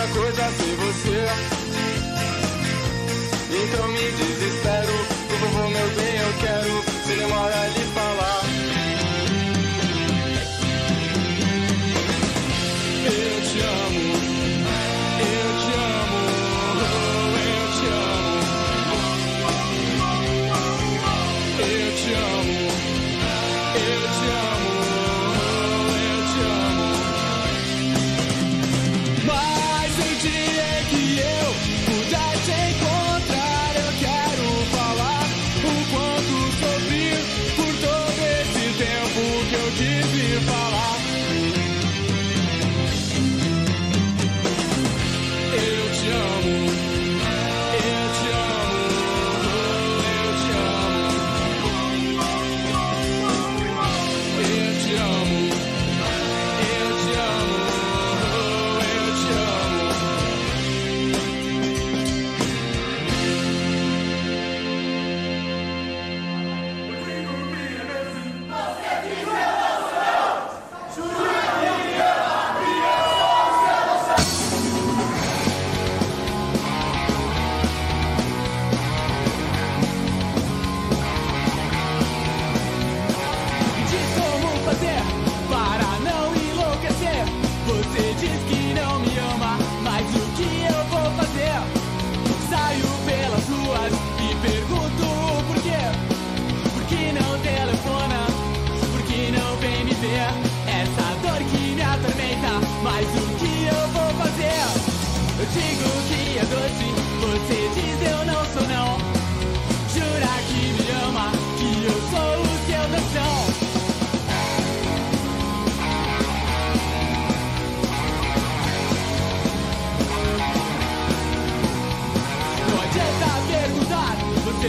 outra coisa sem você. Então me desespero, por favor, meu bem, eu quero. Se demora de falar.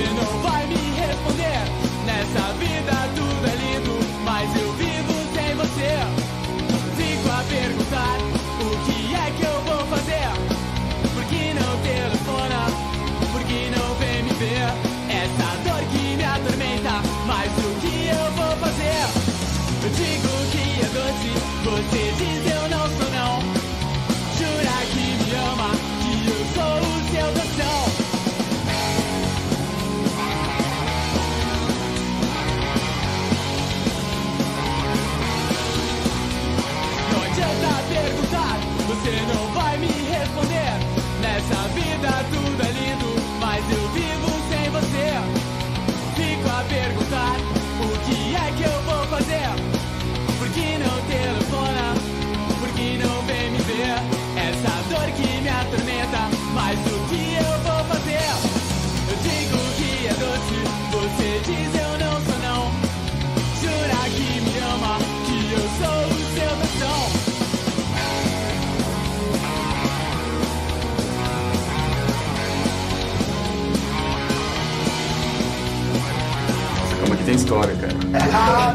you know.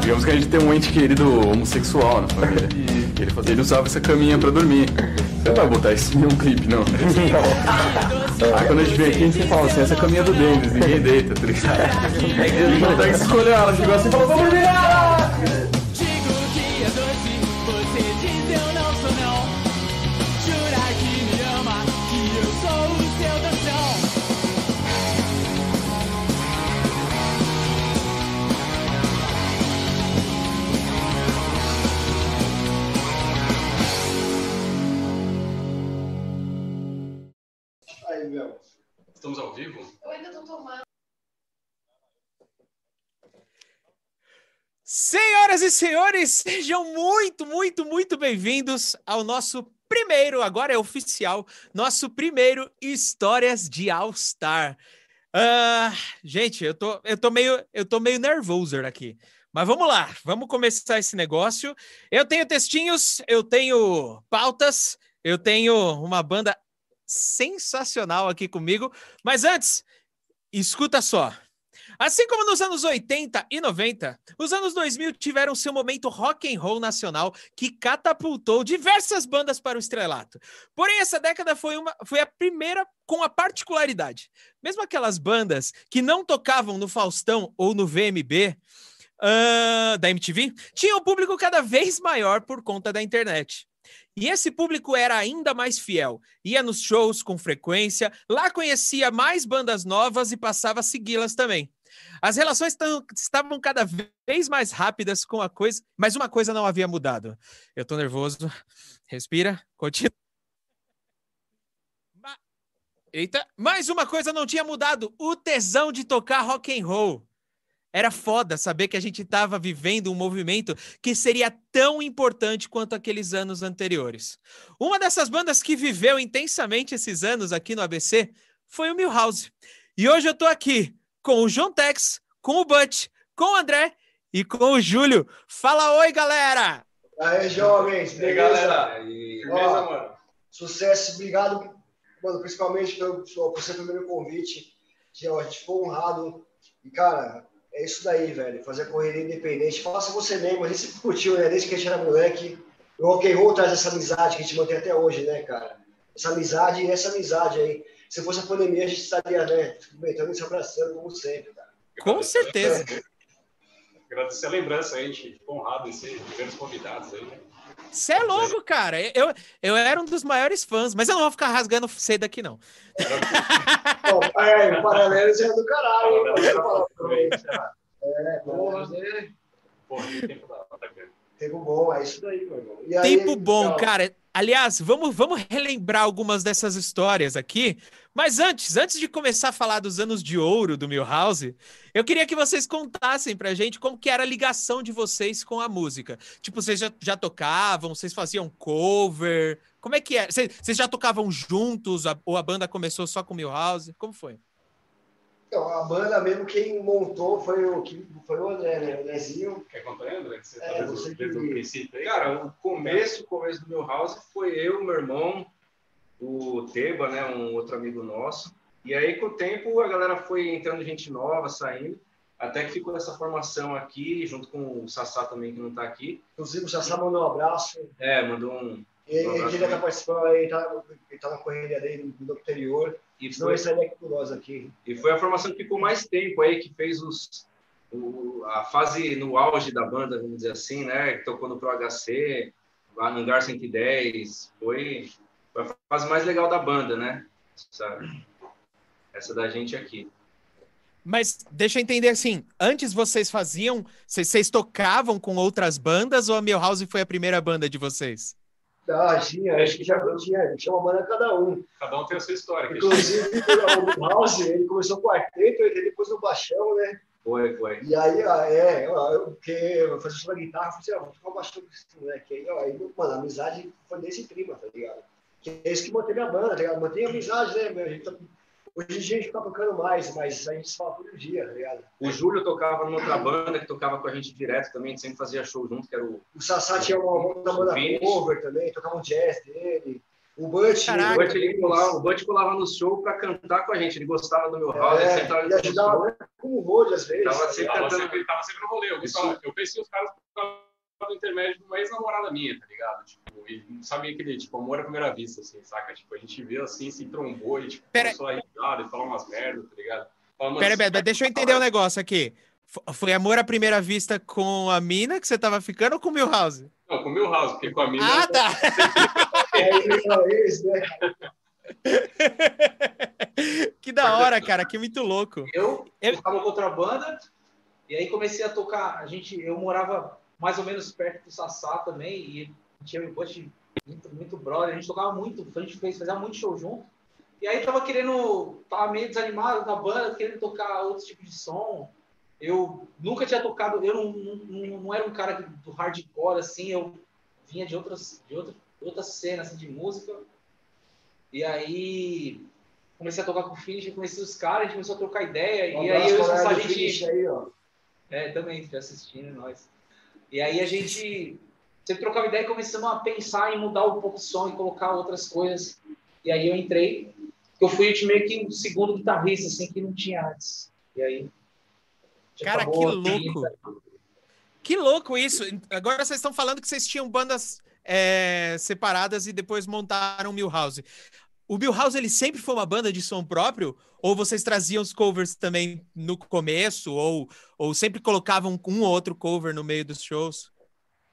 Digamos que a gente tem um ente querido homossexual na família. E ele, fazia, ele usava essa caminha pra dormir. Você não vai botar isso em um clipe, não. Aí quando a gente vem aqui, a gente fala assim, essa caminha é do Dennis, ninguém deita, tá ligado? Ele consegue escolher ela, chegou assim e falou, vamos dormir! Senhores, sejam muito, muito, muito bem-vindos ao nosso primeiro, agora é oficial, nosso primeiro Histórias de All Star. Uh, gente, eu tô, eu tô meio, eu tô meio nervoso aqui, Mas vamos lá, vamos começar esse negócio. Eu tenho textinhos, eu tenho pautas, eu tenho uma banda sensacional aqui comigo. Mas antes, escuta só. Assim como nos anos 80 e 90, os anos 2000 tiveram seu momento rock and roll nacional que catapultou diversas bandas para o estrelato. Porém, essa década foi, uma, foi a primeira com a particularidade. Mesmo aquelas bandas que não tocavam no Faustão ou no VMB, uh, da MTV, tinham um público cada vez maior por conta da internet. E esse público era ainda mais fiel. Ia nos shows com frequência, lá conhecia mais bandas novas e passava a segui-las também. As relações estavam cada vez mais rápidas com a coisa, mas uma coisa não havia mudado. Eu tô nervoso. Respira, continua. Eita, mais uma coisa não tinha mudado: o tesão de tocar rock and roll. Era foda saber que a gente estava vivendo um movimento que seria tão importante quanto aqueles anos anteriores. Uma dessas bandas que viveu intensamente esses anos aqui no ABC foi o Milhouse. E hoje eu tô aqui com o João Tex, com o Butch, com o André e com o Júlio. Fala oi, galera! Aí, jovens, beleza? E aí, galera? E... Firmeza, mano? Sucesso, obrigado, mano, principalmente por, por ser o primeiro convite. A gente ficou honrado. E, cara, é isso daí, velho. Fazer correria independente. Faça você mesmo. A gente sempre curtiu, né? Desde que a gente era moleque. O rock and roll traz essa amizade que a gente mantém até hoje, né, cara? Essa amizade e essa amizade aí se fosse a pandemia, a gente estaria, né, comentando e se abraçando, como sempre, cara. Com certeza. Agradecer a lembrança aí, a gente ficou honrado em ser grandes convidados aí, né? Você é louco, cara. Eu, eu era um dos maiores fãs, mas eu não vou ficar rasgando cedo aqui, não. Bom, é, o paralelo é do caralho. É, porra. Porra, tempo da Tempo bom, é isso daí, meu irmão. Tempo bom, cara. Aliás, vamos, vamos relembrar algumas dessas histórias aqui. Mas antes, antes de começar a falar dos anos de ouro do Milhouse, eu queria que vocês contassem pra gente como que era a ligação de vocês com a música. Tipo, vocês já, já tocavam, vocês faziam cover? Como é que é? Vocês, vocês já tocavam juntos ou a banda começou só com o Milhouse? Como foi? Então, a banda mesmo, quem montou foi o, foi o André, né? O Andrezinho. Quer contar, André? Que você é, tá desde, desde o princípio aí? Cara, o começo, o começo do meu house foi eu, meu irmão, o Teba, né? Um outro amigo nosso. E aí, com o tempo, a galera foi entrando gente nova, saindo. Até que ficou essa formação aqui, junto com o Sassá também, que não está aqui. Inclusive, o Sassá mandou um abraço. É, mandou um. Ele, um ele já está participando, ele está tá na correria dele no anterior. E foi, nós aqui. E foi a formação que ficou mais tempo aí, que fez os, o, a fase no auge da banda, vamos dizer assim, né? Que tocou no Pro HC, lá no Hangar 110. Foi, foi a fase mais legal da banda, né? Sabe? Essa da gente aqui. Mas deixa eu entender assim, antes vocês faziam, vocês, vocês tocavam com outras bandas ou a Milhouse foi a primeira banda de vocês? Ah, tinha, acho que já tinha, tinha uma banda cada um. Cada um tem a sua história. Inclusive, o House, ele começou com quarteto, ele depois no baixão, né? Foi, foi. E aí, é, eu, porque eu fazia só guitarra, eu falei assim, ah, vou tocar o baixão com esse moleque aí. Aí, mano, a amizade foi desse prima, tá ligado? Que é isso que manteve a banda, tá ligado? Mantém a amizade, né, meu? A gente tá Hoje em dia a gente tá tocando mais, mas a gente se fala todo dia, tá ligado? O Júlio tocava numa outra banda que tocava com a gente direto também, a gente sempre fazia show junto, que era o. O Sassá tinha uma outra banda cover também, tocava um jazz dele. O Butch, o Butch, ele colava, o Butch colava no show para cantar com a gente, ele gostava do meu house, é, ele sentava ele ajudava com o road às vezes. Tava sempre, tava sempre, tava sempre no rolê. Eu, eu conheci os caras do intermédio de uma ex-namorada minha, tá ligado? Tipo, e sabe aquele, tipo, amor à primeira vista, assim, saca? Tipo, a gente viu assim, se trombou e, tipo, Pera... começou a risada e falar umas merdas, tá ligado? Pera, pera, deixa eu entender um negócio aqui. Foi amor à primeira vista com a mina que você tava ficando ou com o Milhouse? Não, com o Milhouse, porque com a mina... Ah, tá! é isso, né? que da hora, cara, que muito louco. Eu, eu tocava outra banda e aí comecei a tocar. A gente, eu morava mais ou menos perto do Sassá também, e tinha um post muito, muito brother, a gente tocava muito, a gente fez, fazia muito show junto. E aí tava querendo, tava meio desanimado na banda, querendo tocar outros tipos de som. Eu nunca tinha tocado, eu não, não, não era um cara do hardcore, assim, eu vinha de outras, de outra, outras cenas assim, de música. E aí comecei a tocar com o Finish, conheci os caras, a gente começou a trocar ideia, um e aí eu e a gente... Aí, ó. É, também, assistindo, nós. E aí a gente sempre trocava ideia e começamos a pensar em mudar um pouco o som e colocar outras coisas. E aí eu entrei, eu fui meio que o segundo guitarrista, assim, que não tinha antes. E aí. Cara, que louco! Que louco isso! Agora vocês estão falando que vocês tinham bandas é, separadas e depois montaram Milhouse. O Milhouse ele sempre foi uma banda de som próprio? Ou vocês traziam os covers também no começo? Ou, ou sempre colocavam um ou outro cover no meio dos shows?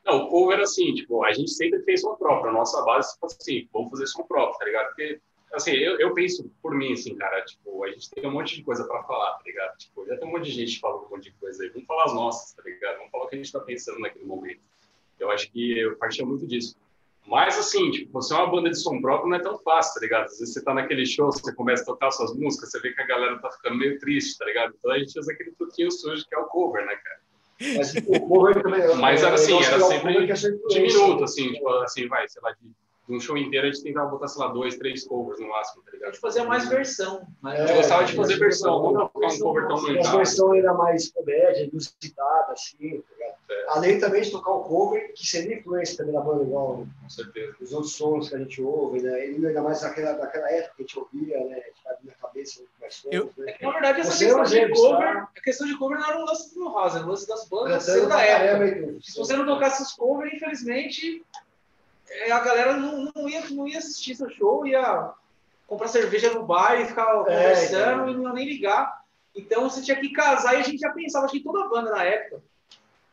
Não, o cover, assim, tipo, a gente sempre fez som próprio. A nossa base, tipo assim, vamos fazer som próprio, tá ligado? Porque, assim, eu, eu penso por mim, assim, cara, tipo, a gente tem um monte de coisa pra falar, tá ligado? Tipo, já tem um monte de gente falando um monte de coisa aí. Vamos falar as nossas, tá ligado? Vamos falar o que a gente tá pensando naquele momento. Eu acho que eu partia muito disso. Mas, assim, tipo, você é uma banda de som próprio, não é tão fácil, tá ligado? Às vezes você tá naquele show, você começa a tocar suas músicas, você vê que a galera tá ficando meio triste, tá ligado? Então a gente usa aquele truquinho sujo que é o cover, né, cara? Mas o cover também. Mas era assim, é, era sempre que é sempre de esse. minuto, assim, tipo, assim, vai, sei lá, de, de um show inteiro a gente tentava botar, sei lá, dois, três covers no máximo, tá A ligado? gente fazia mais versão. Mas A gente É, gostava de é, fazer é, versão, não tocar um cover tão Uma manjado. versão ainda mais comédia, inusitada, assim, tá ligado? É. Além também de tocar o cover, que seria influência também da banda, igual Com certeza. os outros sons que a gente ouve, né? E ainda mais naquela, naquela época que a gente ouvia, né? A gente na cabeça muito mais sons, Eu- né? É que, na verdade, essa Você é questão de cover, tá? a questão de cover não era um lance do Milhouse, era um lance das bandas sendo da época. hein, Se você não tocasse os covers, infelizmente, a galera não, não, ia, não ia assistir seu show, ia comprar cerveja no bar e ficar conversando então. e não ia nem ligar. Então você tinha que casar e a gente já pensava, acho que toda banda na época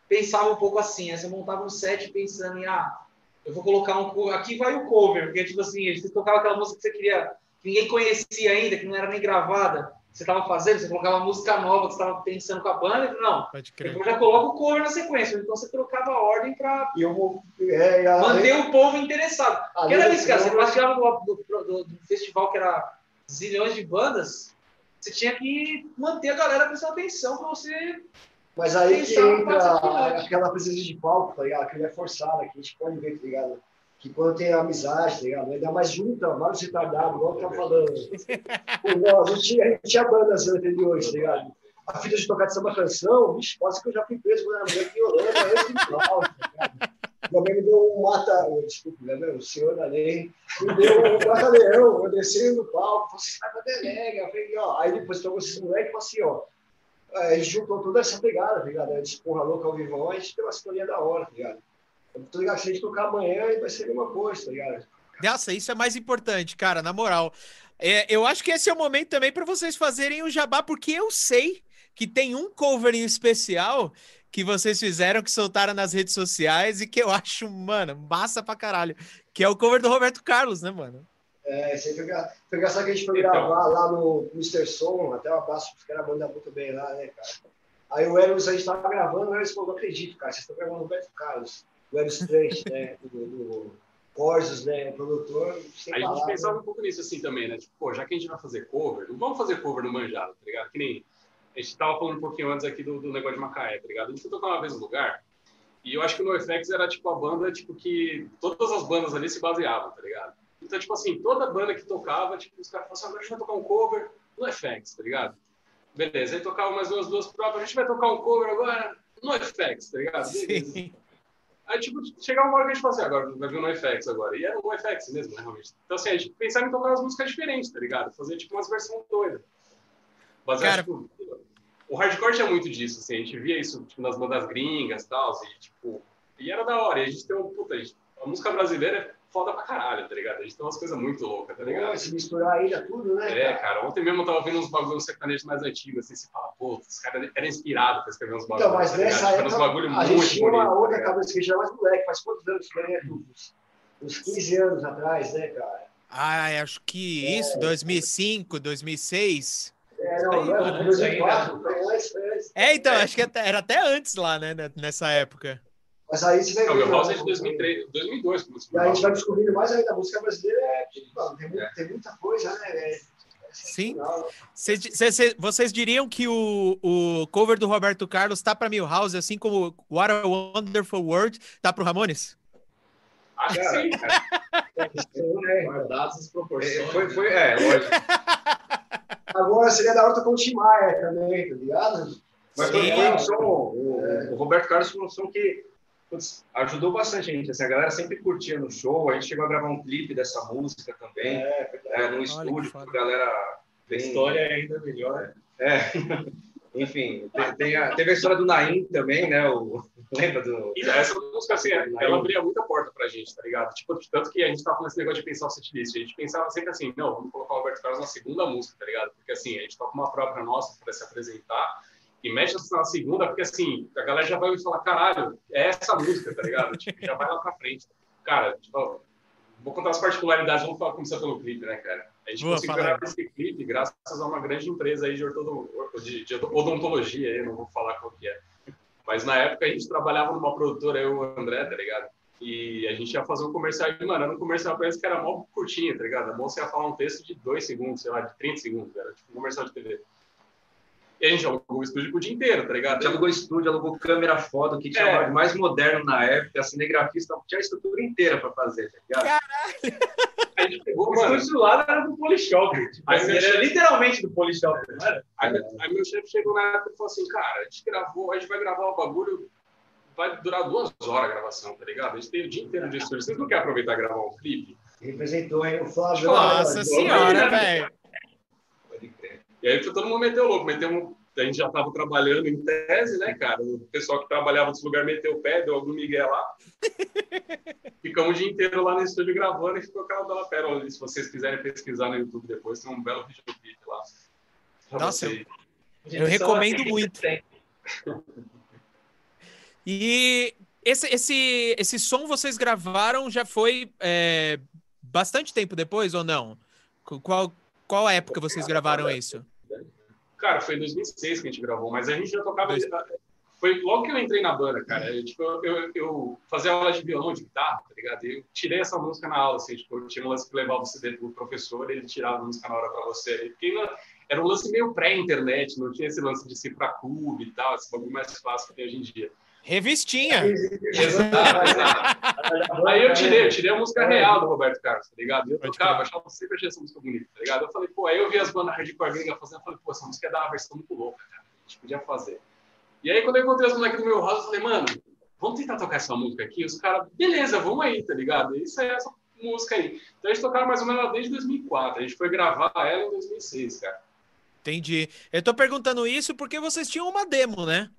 pensava um pouco assim, né? você montava um set pensando em, ah, eu vou colocar um aqui vai o cover, porque tipo assim, você tocava aquela música que você queria, que ninguém conhecia ainda, que não era nem gravada, você estava fazendo, você colocava música nova que você estava pensando com a banda, não, Pode crer. depois já coloca o cover na sequência, então você trocava a ordem para. É, a- manter o povo interessado. Porque era isso, cara. Você cover- participava do, do, do- do festival que era zilhões de bandas, você tinha que manter a galera prestando atenção pra você. Mas aí que entra aquela presença de palco, tá ligado? Que ele é forçada, que a gente pode ver, tá ligado? Que quando tem amizade, tá ligado? Ainda mais junta, vários retardados, igual eu tava falando. A gente a gente tinha bandas anteriores, tá ligado? A filha de tocar de samba canção, bicho, quase que eu já fui preso quando era mulher violando, antes de ligado? Minha mãe me deu um mata, desculpa, né, o senhor da lei, me deu um mata-leão, eu desci no palco, você vai pra delega, falei, ó, aí depois pegou esses moleques e falou assim, ó, a gente juntou toda essa pegada, tá ligado? A gente porra louca ao vivão, a gente tem uma sintonia da hora, tá ligado? Eu tô ligado, se a gente tocar amanhã, vai ser a mesma coisa, tá ligado? Nossa, isso é mais importante, cara, na moral. É, eu acho que esse é o momento também para vocês fazerem o jabá, porque eu sei que tem um cover em especial que vocês fizeram, que soltaram nas redes sociais e que eu acho, mano, massa pra caralho. Que é o cover do Roberto Carlos, né, mano? É, isso aí foi, engra- foi engraçado que a gente foi Então. gravar lá no Mr. Som, até um abraço pros caras mandam muito bem lá, né, cara? Aí o Eros, a gente tava gravando, o Eros falou, não acredito, cara, vocês estão gravando o Roberto Carlos, o Eros Trent, né, do, do Corsos, né, produtor, sem A gente palavras. pensava um pouco nisso assim também, né? Tipo, pô, já que a gente vai fazer cover, não vamos fazer cover no manjado, tá ligado? Que nem a gente tava falando um pouquinho antes aqui do, do negócio de Macaé, tá ligado? A gente foi tocar uma vez no lugar e eu acho que o NoFX era tipo a banda tipo que todas as bandas ali se baseavam, tá ligado? Então, tipo assim, toda banda que tocava, tipo, os caras falavam assim, agora a gente vai tocar um cover no FX, tá ligado? Beleza, aí tocava mais umas duas próprias, a gente vai tocar um cover agora no FX, tá ligado? Beleza. Sim. Aí, tipo, chegava uma hora que a gente falou assim, agora vai vir o NoFX agora. E era o NoFX mesmo, né, realmente. Então, assim, a gente pensava em tocar umas músicas diferentes, tá ligado? Fazer, tipo, umas versões doidas. Baseado, Cara- tipo, o hardcore tinha muito disso, assim. A gente via isso, tipo, nas bandas gringas e tal, e, tipo... E era da hora. E a gente tem um... Puta, a, gente- a música brasileira foda pra caralho, tá ligado? A gente tem umas coisas muito loucas, tá ligado? Pô, se misturar ainda tudo, né, É, cara? cara, ontem mesmo eu tava ouvindo uns bagulhos sertanejos mais antigos, assim, você fala, pô, os caras eram inspirados pra escrever uns bagulhos. Então, mas tá nessa Tipo, época, uns bagulho a gente tinha uma bonito, tá outra ligado? cabeça que a gente era mais moleque, faz quantos anos que é? Uns, uns 15 anos atrás, né, cara? Ah, acho que isso, 2005, 2006. É, não, Aí, não, mano, é 2004, isso aí, foi antes, foi antes. É, então, acho que era até antes lá, né, nessa época. Mas aí você vai Não, meu house é né, de 2003, 2002 que E aí a gente vai descobrindo mais ainda, a música brasileira é, tipo, mano, tem, mu- tem muita coisa, né? É, é Sim. Cês- cês- cês- vocês diriam que o, o cover do Roberto Carlos tá para Milhouse, assim como What a Wonderful World tá pro Ramones? Acho que sim, cara. Então, né, Guardadas as É, proporções. foi, foi, é, lógico. Agora seria da hora tocar um Tim Maia também, tá ligado? Mas Sim. foi, foi um som, o, o Roberto Carlos foi um som que putz, ajudou bastante a gente. Assim, a galera sempre curtia no show, a gente chegou a gravar um clipe dessa música também, é, num que estúdio, a galera bem... história é ainda melhor. É. Enfim, tem, tem a, teve a história do Naim também, né? O, lembra do... E essa música, assim, ela abria muita porta pra gente, tá ligado? Tipo, tanto que a gente tava falando esse negócio de pensar o setlist. A gente pensava sempre assim, não, vamos colocar o Roberto Carlos na segunda música, tá ligado? Porque assim, a gente toca uma própria nossa pra se apresentar e mexe na segunda, porque assim, a galera já vai ouvir falar, caralho, é essa música, tá ligado? Tipo, já vai lá pra frente. Cara, tipo, vou contar as particularidades, vamos falar, começar pelo clipe, né, cara? A gente Boa, conseguiu fala gravar esse clipe graças a uma grande empresa aí de, de, de odontologia, eu não vou falar qual que é. Mas na época a gente trabalhava numa produtora, eu e o André, tá ligado? E a gente ia fazer um comercial, e, mano, era um comercial parece que era mó curtinho, tá ligado? A moça ia falar um texto de dois segundos, sei lá, de 30 segundos, era tipo um comercial de TV. E a gente alugou o estúdio pro dia inteiro, tá A ligado? gente alugou estúdio, alugou câmera foto, que tinha É. o mais moderno na época, a cinegrafista tinha a estrutura inteira pra fazer, tá ligado? A gente pegou, O mano. estúdio lá era do Polishop. Tipo, Aí assim, era chefe- literalmente do Polishop, não era? Aí, aí meu chefe chegou na época e falou assim, cara, a gente gravou, a gente vai gravar o bagulho, vai durar duas horas a gravação, tá ligado? A gente tem o dia inteiro de estúdio. Vocês não querem aproveitar e gravar um clipe? Representou aí o Flávio. Nossa né? senhora, velho. E aí todo mundo meteu louco, meteu um... A gente já tava trabalhando em tese, né, cara? O pessoal que trabalhava nesse lugar meteu o pé, deu algum migué lá. Ficamos o dia inteiro lá no estúdio gravando e ficou aquela bela pérola. ali. Se vocês quiserem pesquisar no YouTube depois, tem um belo videoclipe lá. Pra Nossa, vocês. Eu recomendo muito. Tem. E esse, esse, esse som vocês gravaram já foi é, bastante tempo depois ou não? Qu- Qual, qual época vocês gravaram isso? Cara, foi em 2006 que a gente gravou, mas a gente já tocava. Foi logo que eu entrei na banda, cara. Eu, tipo, eu, eu fazia aula de violão, de guitarra, tá ligado? E Eu tirei essa música na aula, assim, tipo, eu tinha um lance que levava o CD pro professor, ele tirava a música na hora pra você. Porque era um lance meio pré-internet, não tinha esse lance de ir pra clube e tal, esse bagulho mais fácil que tem hoje em dia. Revistinha! Exato. Aí eu tirei, eu tirei a música real do Roberto Carlos, tá ligado? Eu tocava, achava sempre achei essa música bonita, tá ligado? Eu falei, pô, aí eu vi as bandas hardcore gringas fazendo, eu falei, pô, essa música é da versão muito louca, cara. A gente podia fazer. E aí, quando eu encontrei os moleques do meu house, eu falei, mano, vamos tentar tocar essa música aqui? Os caras, beleza, vamos aí, tá ligado? Isso é essa música aí. Então a gente tocava mais ou menos ela desde 2004. A gente foi gravar ela em 2006, cara. Entendi. Eu tô perguntando isso porque vocês tinham uma demo, né?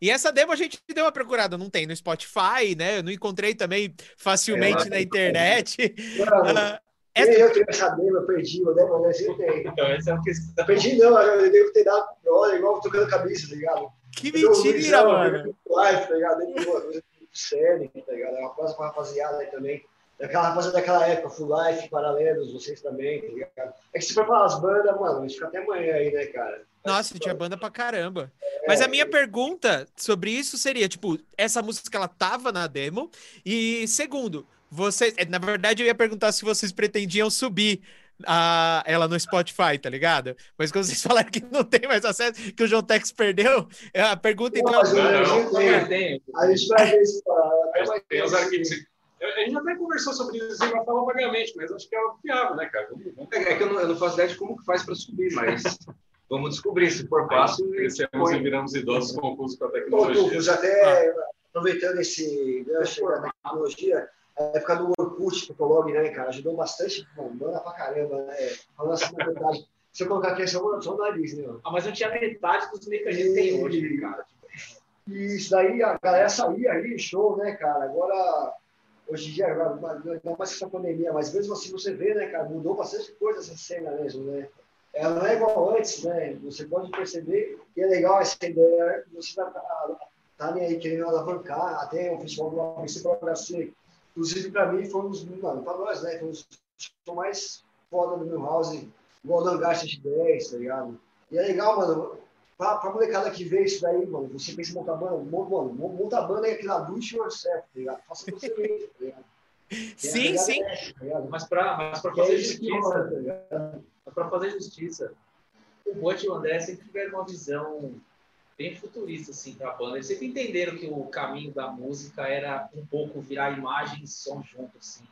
E essa demo a gente deu uma procurada, não tem no Spotify, né? Eu não encontrei também facilmente É. na internet. Ah, essa- eu tenho essa demo, eu perdi, eu demo, né? Você tem. Então, essa é uma questão. Perdi não, eu devo ter dado brother, igual tocando camisa, tá ligado? Que Eu um mentira, mano. eu um Live, tá ligado? Dei uma coisa séria, tá ligado? É uma coisa pra rapaziada aí também. Daquela rapaziada daquela época, Full Life, Paralelos, vocês também, tá ligado? É que se for falar as bandas, mano, a gente fica até amanhã aí, né, cara? Nossa, tinha banda pra caramba. Mas a minha pergunta sobre isso seria, tipo, essa música ela tava na demo e segundo, vocês, é, na verdade eu ia perguntar se vocês pretendiam subir a, ela no Spotify, tá ligado? Mas quando vocês falaram que não tem mais acesso, que o João Tex perdeu, a pergunta então Mas eu- não, não. tenho. Eu tenho. A gente vai ver isso pra- até mais Tem os arquivos. A gente até conversou sobre isso sem falar vagamente, mas acho que é viável, né, cara? Vamos, vamos. É que eu não, eu não faço ideia de como que faz para subir, mas vamos descobrir. Se for fácil, Crescemos e viramos idosos confusos com a Ô, tecnologia. Douglas, até aproveitando esse gancho da tecnologia, a época do Orkut, Fotolog, né, cara, ajudou bastante, mano, banda pra caramba, né? Falando assim, na verdade, se eu colocar aqui, é só, o nariz, né, mano? Ah, mas não tinha metade dos mecanismos que tem hoje, cara. E isso daí, a galera saía aí, show, né, cara? Agora, hoje em dia, não mais essa pandemia, mas mesmo assim você vê, né, cara, mudou bastante coisa essa cena mesmo, né? Ela não é igual antes, né? Você pode perceber que é legal essa ideia, você tá, tá, tá nem aí querendo alavancar, até o festival do HC. Inclusive, para mim, foi um dos, mano, para nós, né? Foi um dos mais foda do meu house, igual o Hangar 110, tá ligado? E é legal, mano, pra, pra molecada que vê isso daí, mano, você pensa em montar banda, mano, mon- monta a banda é aquela do it yourself, tá ligado? Faça você mesmo, tá ligado? E a Sim, pegada sim. é tá? Mas para mas pra é fazer rola, justiça, tá ligado? mas pra fazer justiça, o Bot e o André sempre tiveram uma visão bem futurista, assim, pra banda. Eles sempre entenderam que o caminho da música era um pouco virar imagem e som junto, assim.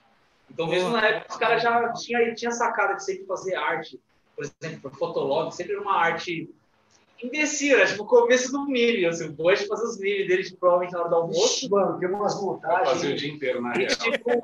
Então, mesmo na época, os caras já tinham tinha sacada de sempre fazer arte. Por exemplo, pro Fotolog, sempre era uma arte imbecil, era tipo o começo do milho, assim, o Bush fazia os milhos dele de provavelmente na hora do almoço. Mano, tem umas montagens. fazer o dia inteiro na real. tipo,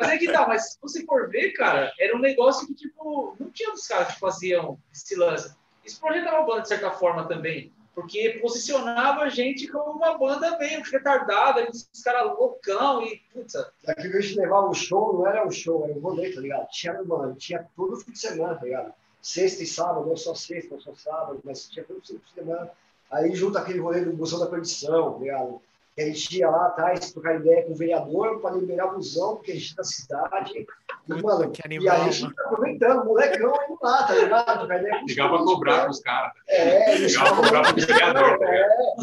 mas é que tá, mas se você for ver, cara, era um negócio que, tipo, não tinha os caras que faziam esse lance. Isso projetava a banda de certa forma também, porque posicionava a gente como uma banda meio retardada, os caras loucão e, putz, Daqui que a gente levava um show, não era um show, era um rolê, tá ligado? Tinha, mano, tinha todo fim de semana, tá ligado? Sexta e sábado, não só sexta, não só sábado, mas tinha todo fim de semana. Aí junto aquele rolê do busão da perdição, tá ligado? Que a gente ia lá atrás trocar ideia com o vereador para liberar o busão, porque a gente é da cidade. E, mano, que e animal, a gente mano. tá aproveitando, molecão indo lá, tá ligado? Trocar ideia com os Ligava a caras, cobrar pros caras. É, eles Ligava a cobrar pro vereador, tá? É,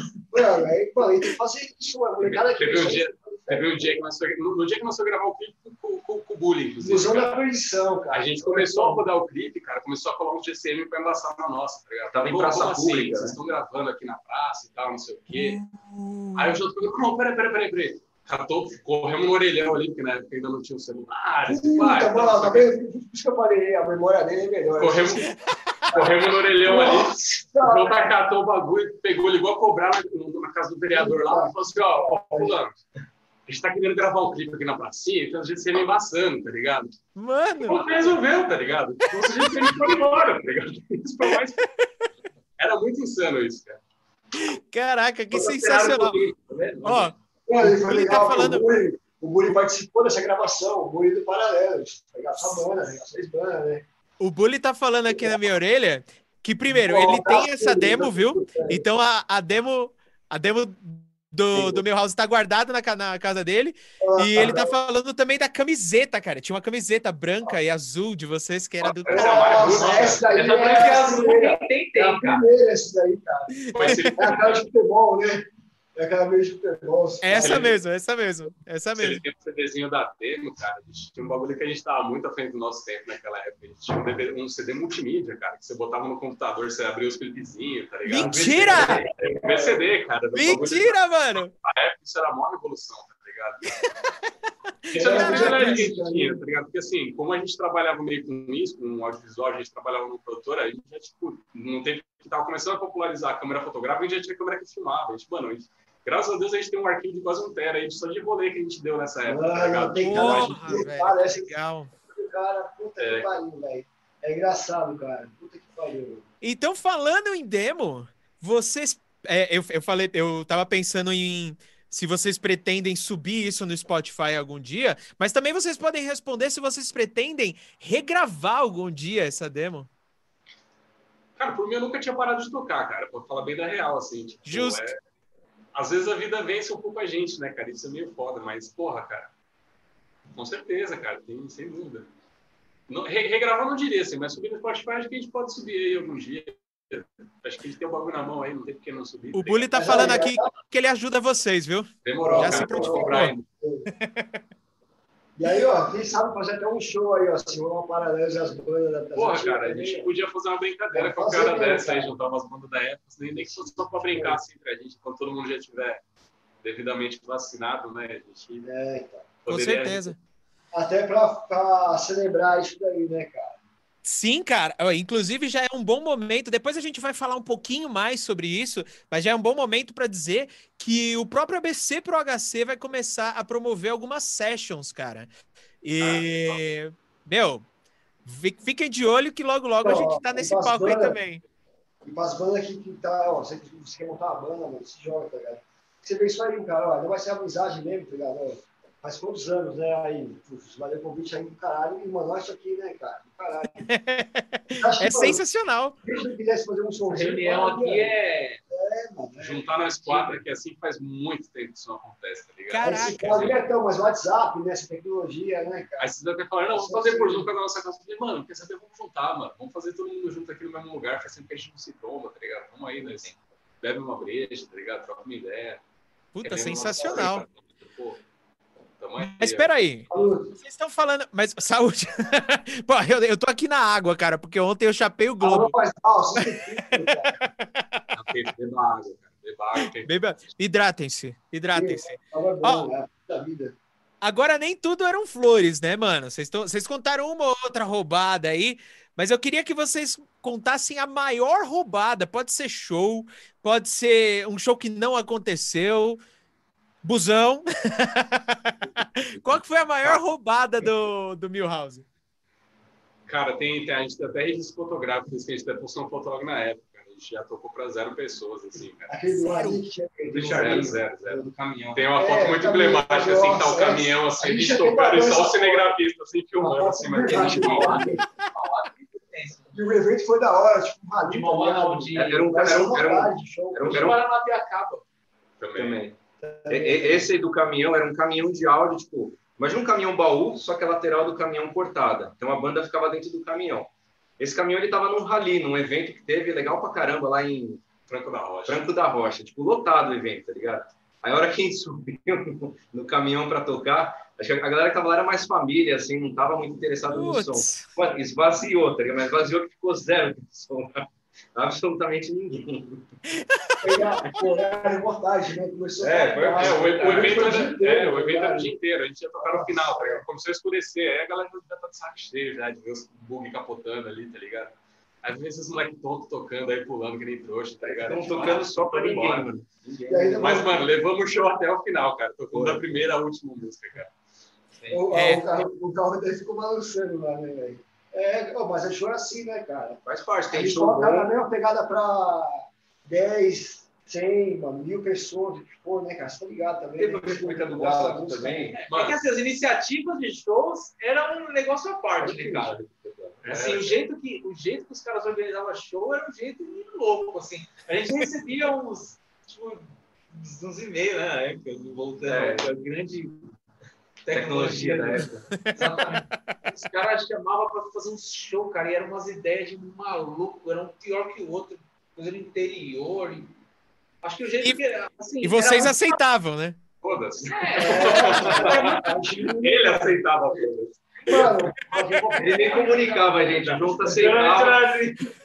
mano, aí, mano, tem que fazer isso, mano. Molecada Teve um que- dia- Teve um dia que nós foi, no, no dia que nós foi gravar o clipe com, com, com o Bully, inclusive. Cara. da perdição, cara. A gente começou a rodar o clipe, cara, começou a colar um GCM pra embaçar na nossa, tá ligado? Tava em praça assim? pública, Vocês né? estão gravando aqui na praça e tal, não sei o quê. Hum. Aí o Jota falou, não, peraí, peraí, peraí, peraí. Catou, corremos no orelhão ali, porque na época ainda não tinha o celular. pai, mano, tá vendo? Por isso que eu falei, a memória dele é melhor. Corremos, corremos no orelhão ali. O Jota catou o bagulho, pegou, ligou a cobrar na, na casa do vereador lá e falou assim, ó, ó, fulano, a gente tá querendo gravar um clipe aqui na pracinha, então a gente se embaçando, tá ligado? Mano, Pô, resolveu, tá ligado? Então, a gente foi embora, tá ligado? Isso foi mais... Era muito insano isso, cara. caraca, que sensacional. tá vendo? Ó, Mano, ele foi tá legal, falando- o Bully, o Bully participou dessa gravação, o Bully do Paralelo, tá ligado? Só banda, né? Seis bandas, né? o Bully tá falando aqui na minha orelha que, primeiro, ele tem essa demo, viu? Então a, a demo, a demo do, do meu house tá guardada na, na casa dele. E ele tá falando também da camiseta, cara. Tinha uma camiseta branca e azul de vocês que era do Essa é a Nossa, bonita. essa daí essa é, branca e a azul primeira, quem tem, é a tem, cara. primeira essa daí, cara. Mas se ele, É aquela de futebol, né? É aquela meio de futebol. Essa Ele- mesmo, essa mesmo, essa mesmo. tem um CDzinho da demo, cara, a gente tinha um bagulho que a gente tava muito à frente do nosso tempo naquela época. A gente tinha um, DVD um CD multimídia, cara, que você botava no computador, você abria os clipezinhos, tá ligado? Mentira! VCD, cara. Mentira, mano! Na época isso era a maior revolução, tá ligado? Isso É, era é, é, a é, gente tinha, tá ligado? Porque assim, como a gente trabalhava meio com isso, com audiovisual, a gente trabalhava no produtor, a gente já, tipo, não teve que tava começando a popularizar a câmera fotográfica, a gente já tinha câmera que filmava. A gente, mano, a gente- graças a Deus a gente tem um arquivo de quase um tera aí, só de rolê que a gente deu nessa época, tá Mano, ligado? tem Então, a cara gente- Porra, velho, Parece- que legal. Cara, puta É. que pariu, velho. É engraçado, cara. Puta que pariu. Então, falando em demo, vocês. é, eu, eu falei, eu tava pensando em se vocês pretendem subir isso no Spotify algum dia, mas também vocês podem responder se vocês pretendem regravar algum dia essa demo. Cara, por mim eu nunca tinha parado de tocar, cara, pra falar bem da real, assim. Tipo, Justo. é- Às vezes a vida vence um pouco a gente, né, cara? Isso é meio foda, mas, porra, cara. Com certeza, cara, tem, sem dúvida. Não, re- regravar não diria assim, mas subir no Spotify acho que a gente pode subir aí algum dia. Acho que a gente tem o bagulho na mão aí, não tem por que não subir. O Bully tá falando aqui que ele ajuda vocês, viu? Demorou, Já cara, se prontificou. E aí, ó, quem sabe fazer até um show aí, ó, se rolar um paralelo as bandas da Porra, cara, a gente podia fazer uma brincadeira com a cara mesmo, dessa aí, cara. juntar umas bandas da época, nem, nem que fosse só pra brincar assim pra gente, quando todo mundo já estiver devidamente vacinado, né? A gente É, então. Com poderia- certeza. Até pra, pra celebrar isso daí, né, cara? Sim, cara. Inclusive, já é um bom momento. Depois a gente vai falar um pouquinho mais sobre isso, mas já é um bom momento para dizer que o próprio ABC Pro HC vai começar a promover algumas sessions, cara. E, meu, fi- fiquem de olho que logo, logo a gente tá nesse palco aí bandas- também. E pras bandas que, que tá, ó, você, você quer montar uma banda, mano, se joga, tá ligado? Você vê isso aí, cara, ó, não vai ser amizade mesmo, tá ligado? Faz quantos anos, né? Aí, putz, valeu o convite aí do caralho. E, mano, olha isso aqui, né, cara? Do caralho. Acho que, É mano, sensacional. Se eu quisesse fazer um A somzinho. reunião aqui é. É, mano. é. juntar nós quatro aqui assim faz muito tempo que isso não acontece, tá ligado? Caraca. pode, né, então, mas o WhatsApp, né? Essa tecnologia, né, cara? Aí vocês até falaram, não, vamos fazer por Zoom com a nossa casa. Eu falei, mano, quer saber? Vamos juntar, mano. Vamos fazer todo mundo junto aqui no mesmo lugar, faz sempre que a gente não se tromba, tá ligado? Vamos aí, nós bebe uma breja, tá ligado? Troca uma ideia. Puta, uma sensacional. coisa, Pô, Mas espera aí. Vocês estão falando. Mas saúde. Pô, eu, eu tô aqui na água, cara, porque ontem eu chapei o Globo. Beba água, cara. Hidratem-se, hidratem-se. Ó. né? Agora nem tudo eram flores, né, mano? Vocês contaram uma ou outra roubada aí, Mas eu queria que vocês contassem a maior roubada. Pode ser show, pode ser um show que não aconteceu. Busão. Qual que foi a maior roubada do, do Milhouse? Cara, tem, tem, a gente tem até registro fotográfico, que a gente até postou um fotógrafo na época. A gente já tocou para zero pessoas, assim, cara. Aquele tinha Do zero, zero, zero. do caminhão. Tem uma É, foto muito caminhão, emblemática, assim, que tá o nossa, caminhão, a assim, a gente gente tocando e só o cinegrafista, assim, filmando, assim, mas tem Mauá. E o evento foi da hora, tipo, um rally, De tá Mauá, ligado? não, de- Era um, Vai ser era um, uma era um, tarde de show. era um, De era um Paranapiacaba. também. também. E- e- Esse aí do caminhão era um caminhão de áudio, tipo, imagina um caminhão baú, só que a lateral do caminhão cortada. Então a banda ficava dentro do caminhão. Esse caminhão ele tava num rally, num evento que teve legal pra caramba lá em Franco da Rocha. Franco da Rocha, tipo, lotado o evento, tá ligado? Aí a hora que a gente subiu no, caminhão pra tocar, acho que a galera que tava lá era mais família, assim, não tava muito interessada no som. Mano, esvaziou, tá ligado? Mas esvaziou que ficou zero de som. Absolutamente ninguém. Foi a- reportagem, né? Começou É, a foi- É, o, o evento, foi o dia era, inteiro, é, o evento era o dia inteiro, a gente ia tocar no final, tá ligado? Começou a escurecer, aí a galera já tá de saco cheio já, de ver os bug capotando ali, tá ligado? Às vezes esses moleques tontos tocando aí, pulando que nem trouxa, tá ligado? Estão Tipo, tocando ah, só pra ninguém, embora. mano. Ainda, Mas, mano, levamos o show até o final, cara. Foi. da primeira à última música, cara. O, É. o, carro, o carro dele ficou balançando lá, né, velho? É, ó, mas a show é assim, né, cara? Faz parte, A tem gente show toca na bom. mesma pegada pra 10, 100, mano, mil pessoas, o que for, né, cara? Você tá ligado também. Teve né? uma música do Gosta Galo também. né? É que assim, as iniciativas de shows eram um negócio à parte, né, cara? Assim, o jeito que o jeito que os caras organizavam show era um jeito muito louco, assim. A gente recebia uns, tipo, uns, uns e-mails, né, na época, voltando É. a grande Tecnologia da né? época. Exatamente. Os caras chamavam para fazer um show, cara, e eram umas ideias de maluco, era um pior que o outro, coisa do interior. e- Acho que o jeito E- que assim, E vocês era aceitavam, né? Foda-se. É, Ele aceitava foda-se. Mano, Ele nem comunicava a gente, junto aceitava,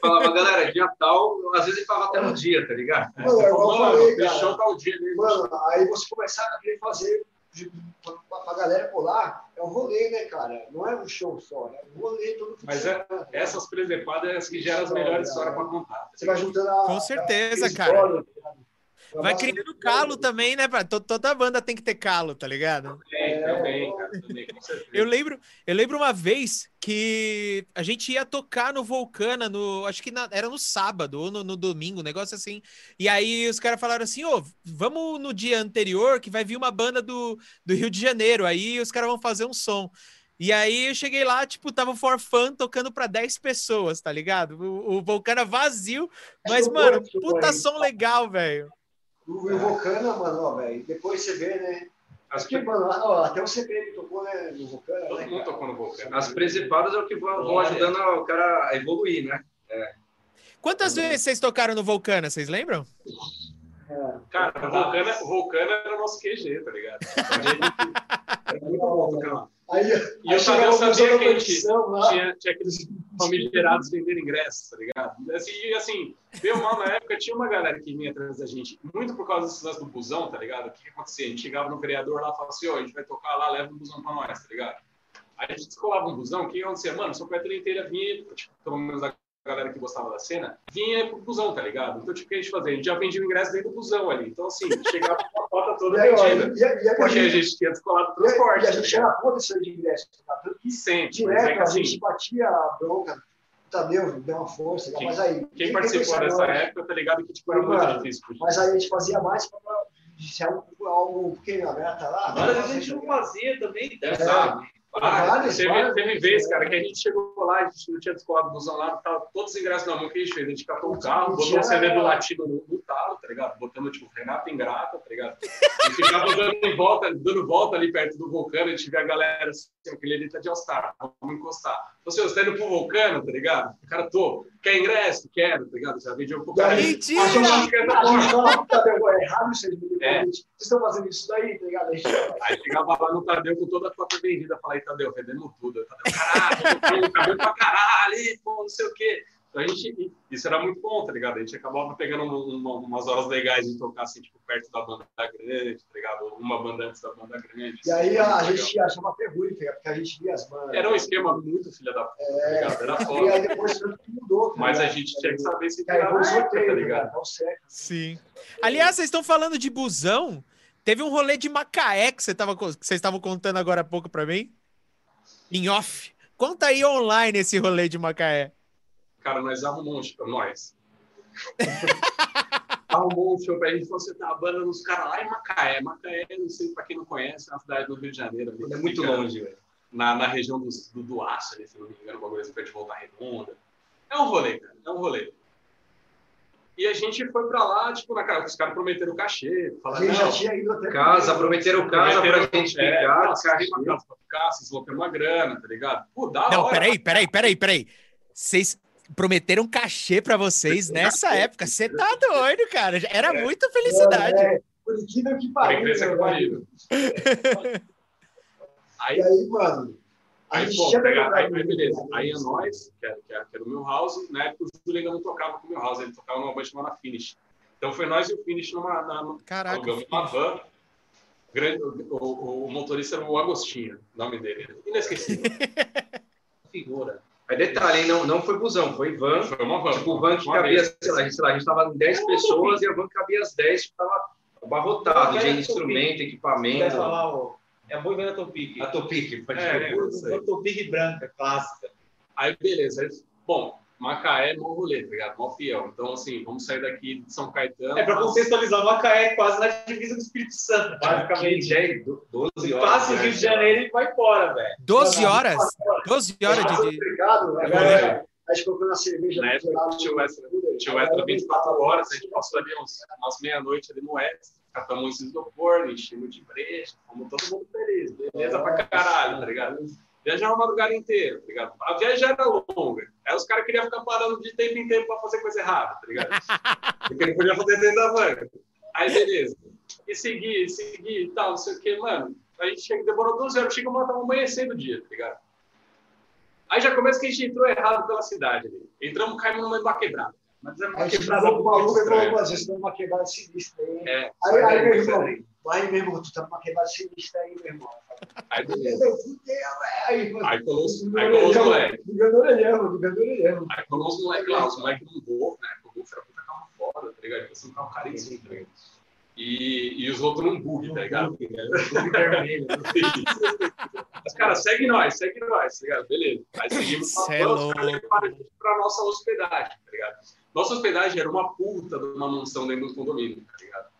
falava, galera, dia tal, às vezes ele falava até no dia, tá ligado? mano, igual eu falei, cara. Fechou tal dia mesmo. Mano, aí você começar a querer fazer de- pra, pra galera colar, é um rolê, né, cara? Não é um show só, é um rolê todo Mas é- semana. Essas presepadas é as que geram as melhores histórias pra contar. Você vai juntando a. Com certeza, a cara. história, tá ligado? Vai criando calo também, né? Toda banda tem que ter calo, tá ligado? Também, também, cara. Também, com certeza. Eu lembro, eu lembro uma vez que a gente ia tocar no Vulcana, no, acho que na- era no sábado ou no, no domingo, um negócio assim. E aí os caras falaram assim: ô, vamos no dia anterior que vai vir uma banda do, do Rio de Janeiro. Aí os caras vão fazer um som. E aí eu cheguei lá, tipo, tava o For Fun tocando pra 10 pessoas, tá ligado? O, o Vulcana vazio, mas, Show mano, puta som legal, velho. O o Vulcana, mano, ó, velho. Depois você vê, né? As, Porque, mano, ó, até o CPM tocou, né? No Vulcana, todo né? mundo cara? tocou no Vulcano. As presepadas é o que vão, vão ajudando o cara a evoluir, né? Quantas vezes vocês tocaram no Vulcana, vocês lembram? É. Cara, o Vulcano, o Vulcano era o nosso QG, tá ligado? Era muito bom tocar lá. Aí, E aí o sabia da que a gente produção lá. tinha, tinha aqueles famigerados vendendo ingressos, tá ligado? Assim, e assim, deu mal na época, tinha uma galera que vinha atrás da gente, muito por causa lance do busão, tá ligado? O que, que acontecia? A gente chegava no vereador lá e falava assim, ó, a gente vai tocar lá, leva um busão pra nós, tá ligado? Aí a gente descolava um busão, o que acontecia? Mano, sua petra inteira vinha, tipo, pelo menos a galera que gostava da cena, vinha pro busão, tá ligado? Então, tipo, o que a gente fazia? A gente já vendia o ingresso dentro do busão ali. Então, assim, chegava com a cota E toda vendida. e, e, e a Porque a gente, gente tinha descolado o e a- transporte. e a tá gente ligado? era contra isso de ingresso. Tá? E sempre. Mas é direto que a assim, gente batia a bronca. Tadeu deu uma força, Quem- mas aí. quem quem participou dessa né? época, tá ligado que tipo, era muito difícil. porque- Mas aí a gente fazia mais pra se algo, algo porque a galera tá lá. Vezes a gente não fazia também, né? Exato. Ah, teve, várias teve vez, cara, que a gente chegou lá, a gente não tinha descolado o busão lá, tava todos os ingressos na mão, o que a gente fez? A gente catou um carro, botou o CD do Latino no, no talo, tá ligado? Botando, tipo, Renato Ingrata, tá ligado? E ficava dando volta, dando volta ali perto do Vulcano, a gente vê a galera assim, aquele ali tá de All-Star, vamos encostar. Você, você tá indo pro Vulcano, tá ligado? O cara, tô, quer ingresso? Quero, tá ligado? Já vendia pro cara. Mentira! A gente, a gente fala, Tadeu, é errado aí. É. Vocês estão fazendo isso daí, tá ligado? Gente, Aí chegava lá no Tadeu com toda a cota vendida, falei, Tadeu, vendendo tudo. Tadeu, caralho, Tadeu pra caralho, pô, não sei o quê. Então a gente, isso era muito bom, tá ligado? A gente acabava pegando uma, umas horas legais de tocar assim, tipo, perto da banda grande, tá ligado? Uma banda antes da banda grande. E aí a, a gente achava até ruim, porque a gente via as bandas. Era um esquema muito filha da puta, tá é, ligado? Era foda. E aí depois mudou. Tá Mas a gente tinha que saber se virar na sorteio, tá ligado? Sim. Aliás, vocês estão falando de busão. Teve um rolê de Macaé que vocês você estavam contando agora há pouco pra mim. Em off. Conta aí online esse rolê de Macaé. Cara, nós arrumamos um show, nós. arrumou um show pra gente, você tá a banda nos caras lá em Macaé. Macaé, não sei pra quem não conhece, é uma cidade do Rio de Janeiro. Ali, é muito longe, velho. Na, na região do, do, do Aço, ali, se não me engano, uma coisa perto de Volta Redonda. É um rolê, cara, é um rolê. E a gente foi pra lá, tipo, na cara, os caras prometeram cachê. Falaram, a gente já tinha ido até casa, prometeram casa prometeram, pra gente é, ficar. Nossa, cachê. pra ficar, vocês vão ter uma grana, tá ligado? Pô, dá Não, hora, peraí, peraí, peraí, peraí. Vocês prometeram cachê para vocês nessa época. Você tá doido, cara. Era é. muita felicidade. É, por incrível que. Aí, e aí, mano. Aí, pô, aí, aí, beleza. Aí é nós, que era, que era, que era o meu house, na época o Júlio ainda não tocava com o meu house, ele tocava numa banda chamada Finish. Então foi nós e o Finish numa, na, Caraca, uma van. Grande, o, o, o, motorista era o Agostinho, o nome dele. Inesquecível. Figura. Mas detalhe, hein? Não, não foi busão, foi van. Foi uma van. Tipo, van que cabia, vez. sei lá, a gente, lá, a gente tava em 10 pessoas e a van cabia as 10, tipo, tava abarrotado de instrumento, equipamento. É a boi vendo a Topic. A Topic, pode é, é, Topic branca, clássica. Aí, beleza. Bom, Macaé é mó rolê, tá ligado? Mó fiel. Então, assim, vamos sair daqui de São Caetano. É, para contextualizar, Macaé é quase na divisa do Espírito Santo, basicamente. É 12 horas. Passa o Rio de Janeiro e vai embora, velho. 12 horas? 12 horas de. Obrigado, velho. A gente comprou uma cerveja. Na época, tinha o extra, tinha o extra 24 horas, a gente passou ali uns, umas meia-noite ali no extra, catamos esse isopor, enchemos de brecha, fomos todo mundo feliz, beleza pra caralho, tá ligado? Viajar uma madrugada inteira, tá ligado? A viagem já era longa. Aí os caras queriam ficar parando de tempo em tempo pra fazer coisa errada, tá ligado? Porque não podia fazer dentro da banca. Aí, beleza. E seguir, seguir e tal, não sei o quê, mano. A gente chega, demorou 12 horas, chega uma tava amanhecendo o dia, tá ligado? Aí já começa que a gente entrou errado pela cidade ali. Entramos, caímos numa quebrada. Mas é uma quebrada e falou, vocês estão numa quebrada sinistra aí. É, aí, aí, meu irmão, aí, meu irmão, tu tá numa quebrada sinistra aí, meu irmão. Aí, beleza. Aí, aí colou os moleques. Ligando orelhão, ligando orelhão. Aí colou os moleques lá, os moleques no Golf, né? O Golf era puta carro foda, tá ligado? Tipo, um carro caríssimo, tá ligado? E, e os outros num bug, tá ligado? vermelho. Mas, cara, segue nós, segue nós, tá ligado? Beleza. Aí seguimos pra, é os caras levaram a gente pra nossa hospedagem, tá ligado? Nossa hospedagem era uma puta de uma mansão dentro do condomínio, tá ligado?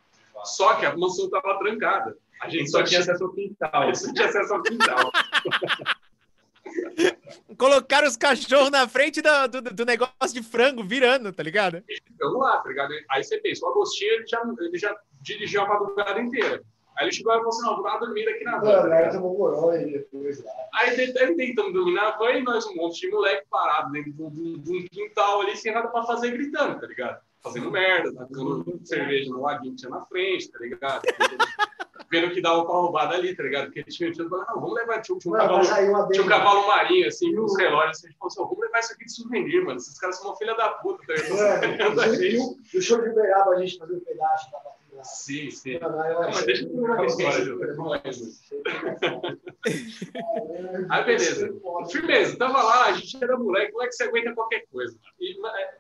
Só que a mansão tava trancada. A gente só tinha acesso ao quintal. Só tinha acesso ao quintal. Colocaram os cachorros na frente do, do, do, negócio de frango virando, tá ligado? Vamos lá, tá ligado? Aí você pensa, o Agostinho ele já, ele já dirigiu a madrugada inteira. Aí ele chegou e falou assim: não, vou dar uma dormida aqui na van. Tá lá. Aí ele tentando dormir na van e nós, um monte de moleque parado dentro de um, de um quintal ali, sem nada pra fazer, gritando, tá ligado? Fazendo merda, tacando cerveja no laguinho que tinha na frente, tá ligado? vendo que dava pra roubar dali, tá ligado? Porque tinha tinha falado, não, vamos levar, tinha, tinha um, cavalo, tinha um cavalo marinho, assim, com os relógios, assim, a gente falou assim, vamos levar isso aqui de souvenir, mano. Esses caras são uma filha da puta, tá ligado? É, o show de Uberaba a gente fazer o pedaço lá. Sim, sim. Não, não, mas deixa eu uma história, Aí, beleza. Firmeza, tava lá, a gente era moleque, moleque você aguenta qualquer coisa. E, é,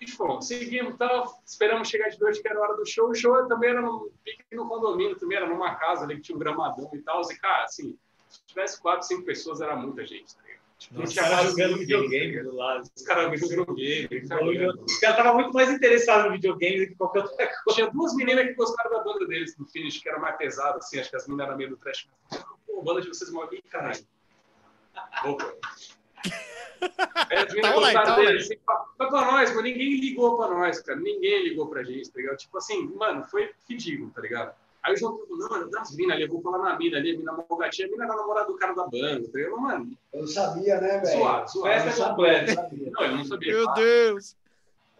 e fomos, seguimos, tal, esperamos chegar de noite, que era a hora do show. O show também era no, no condomínio, também era numa casa ali que tinha um gramadão e tal. E, cara, assim, se tivesse quatro, cinco pessoas, era muita gente, tá ligado? Tipo, os caras jogando videogame do lado. Os caras jogando videogame. Os caras estavam muito mais interessados no videogame do que qualquer outra coisa. Tinha duas meninas que gostaram da banda deles no finish, que era mais pesada, assim, acho que as meninas eram meio do trash. Pô, banda de vocês é Ih, caralho. Opa. É, tá lá, tá dele, assim, pra nós, mas ninguém ligou pra nós, cara. Ninguém ligou pra gente, tá ligado? Tipo assim, mano, foi ridículo, tá ligado? Aí o João falou, não, das minas ali, eu vou falar na mina ali, a mina malgatinha, a mina era namorada do cara da banda, tá ligado? Mano. Eu não sabia, né, velho? Suave, suave. Festa completa. Não, eu não sabia. Meu Deus!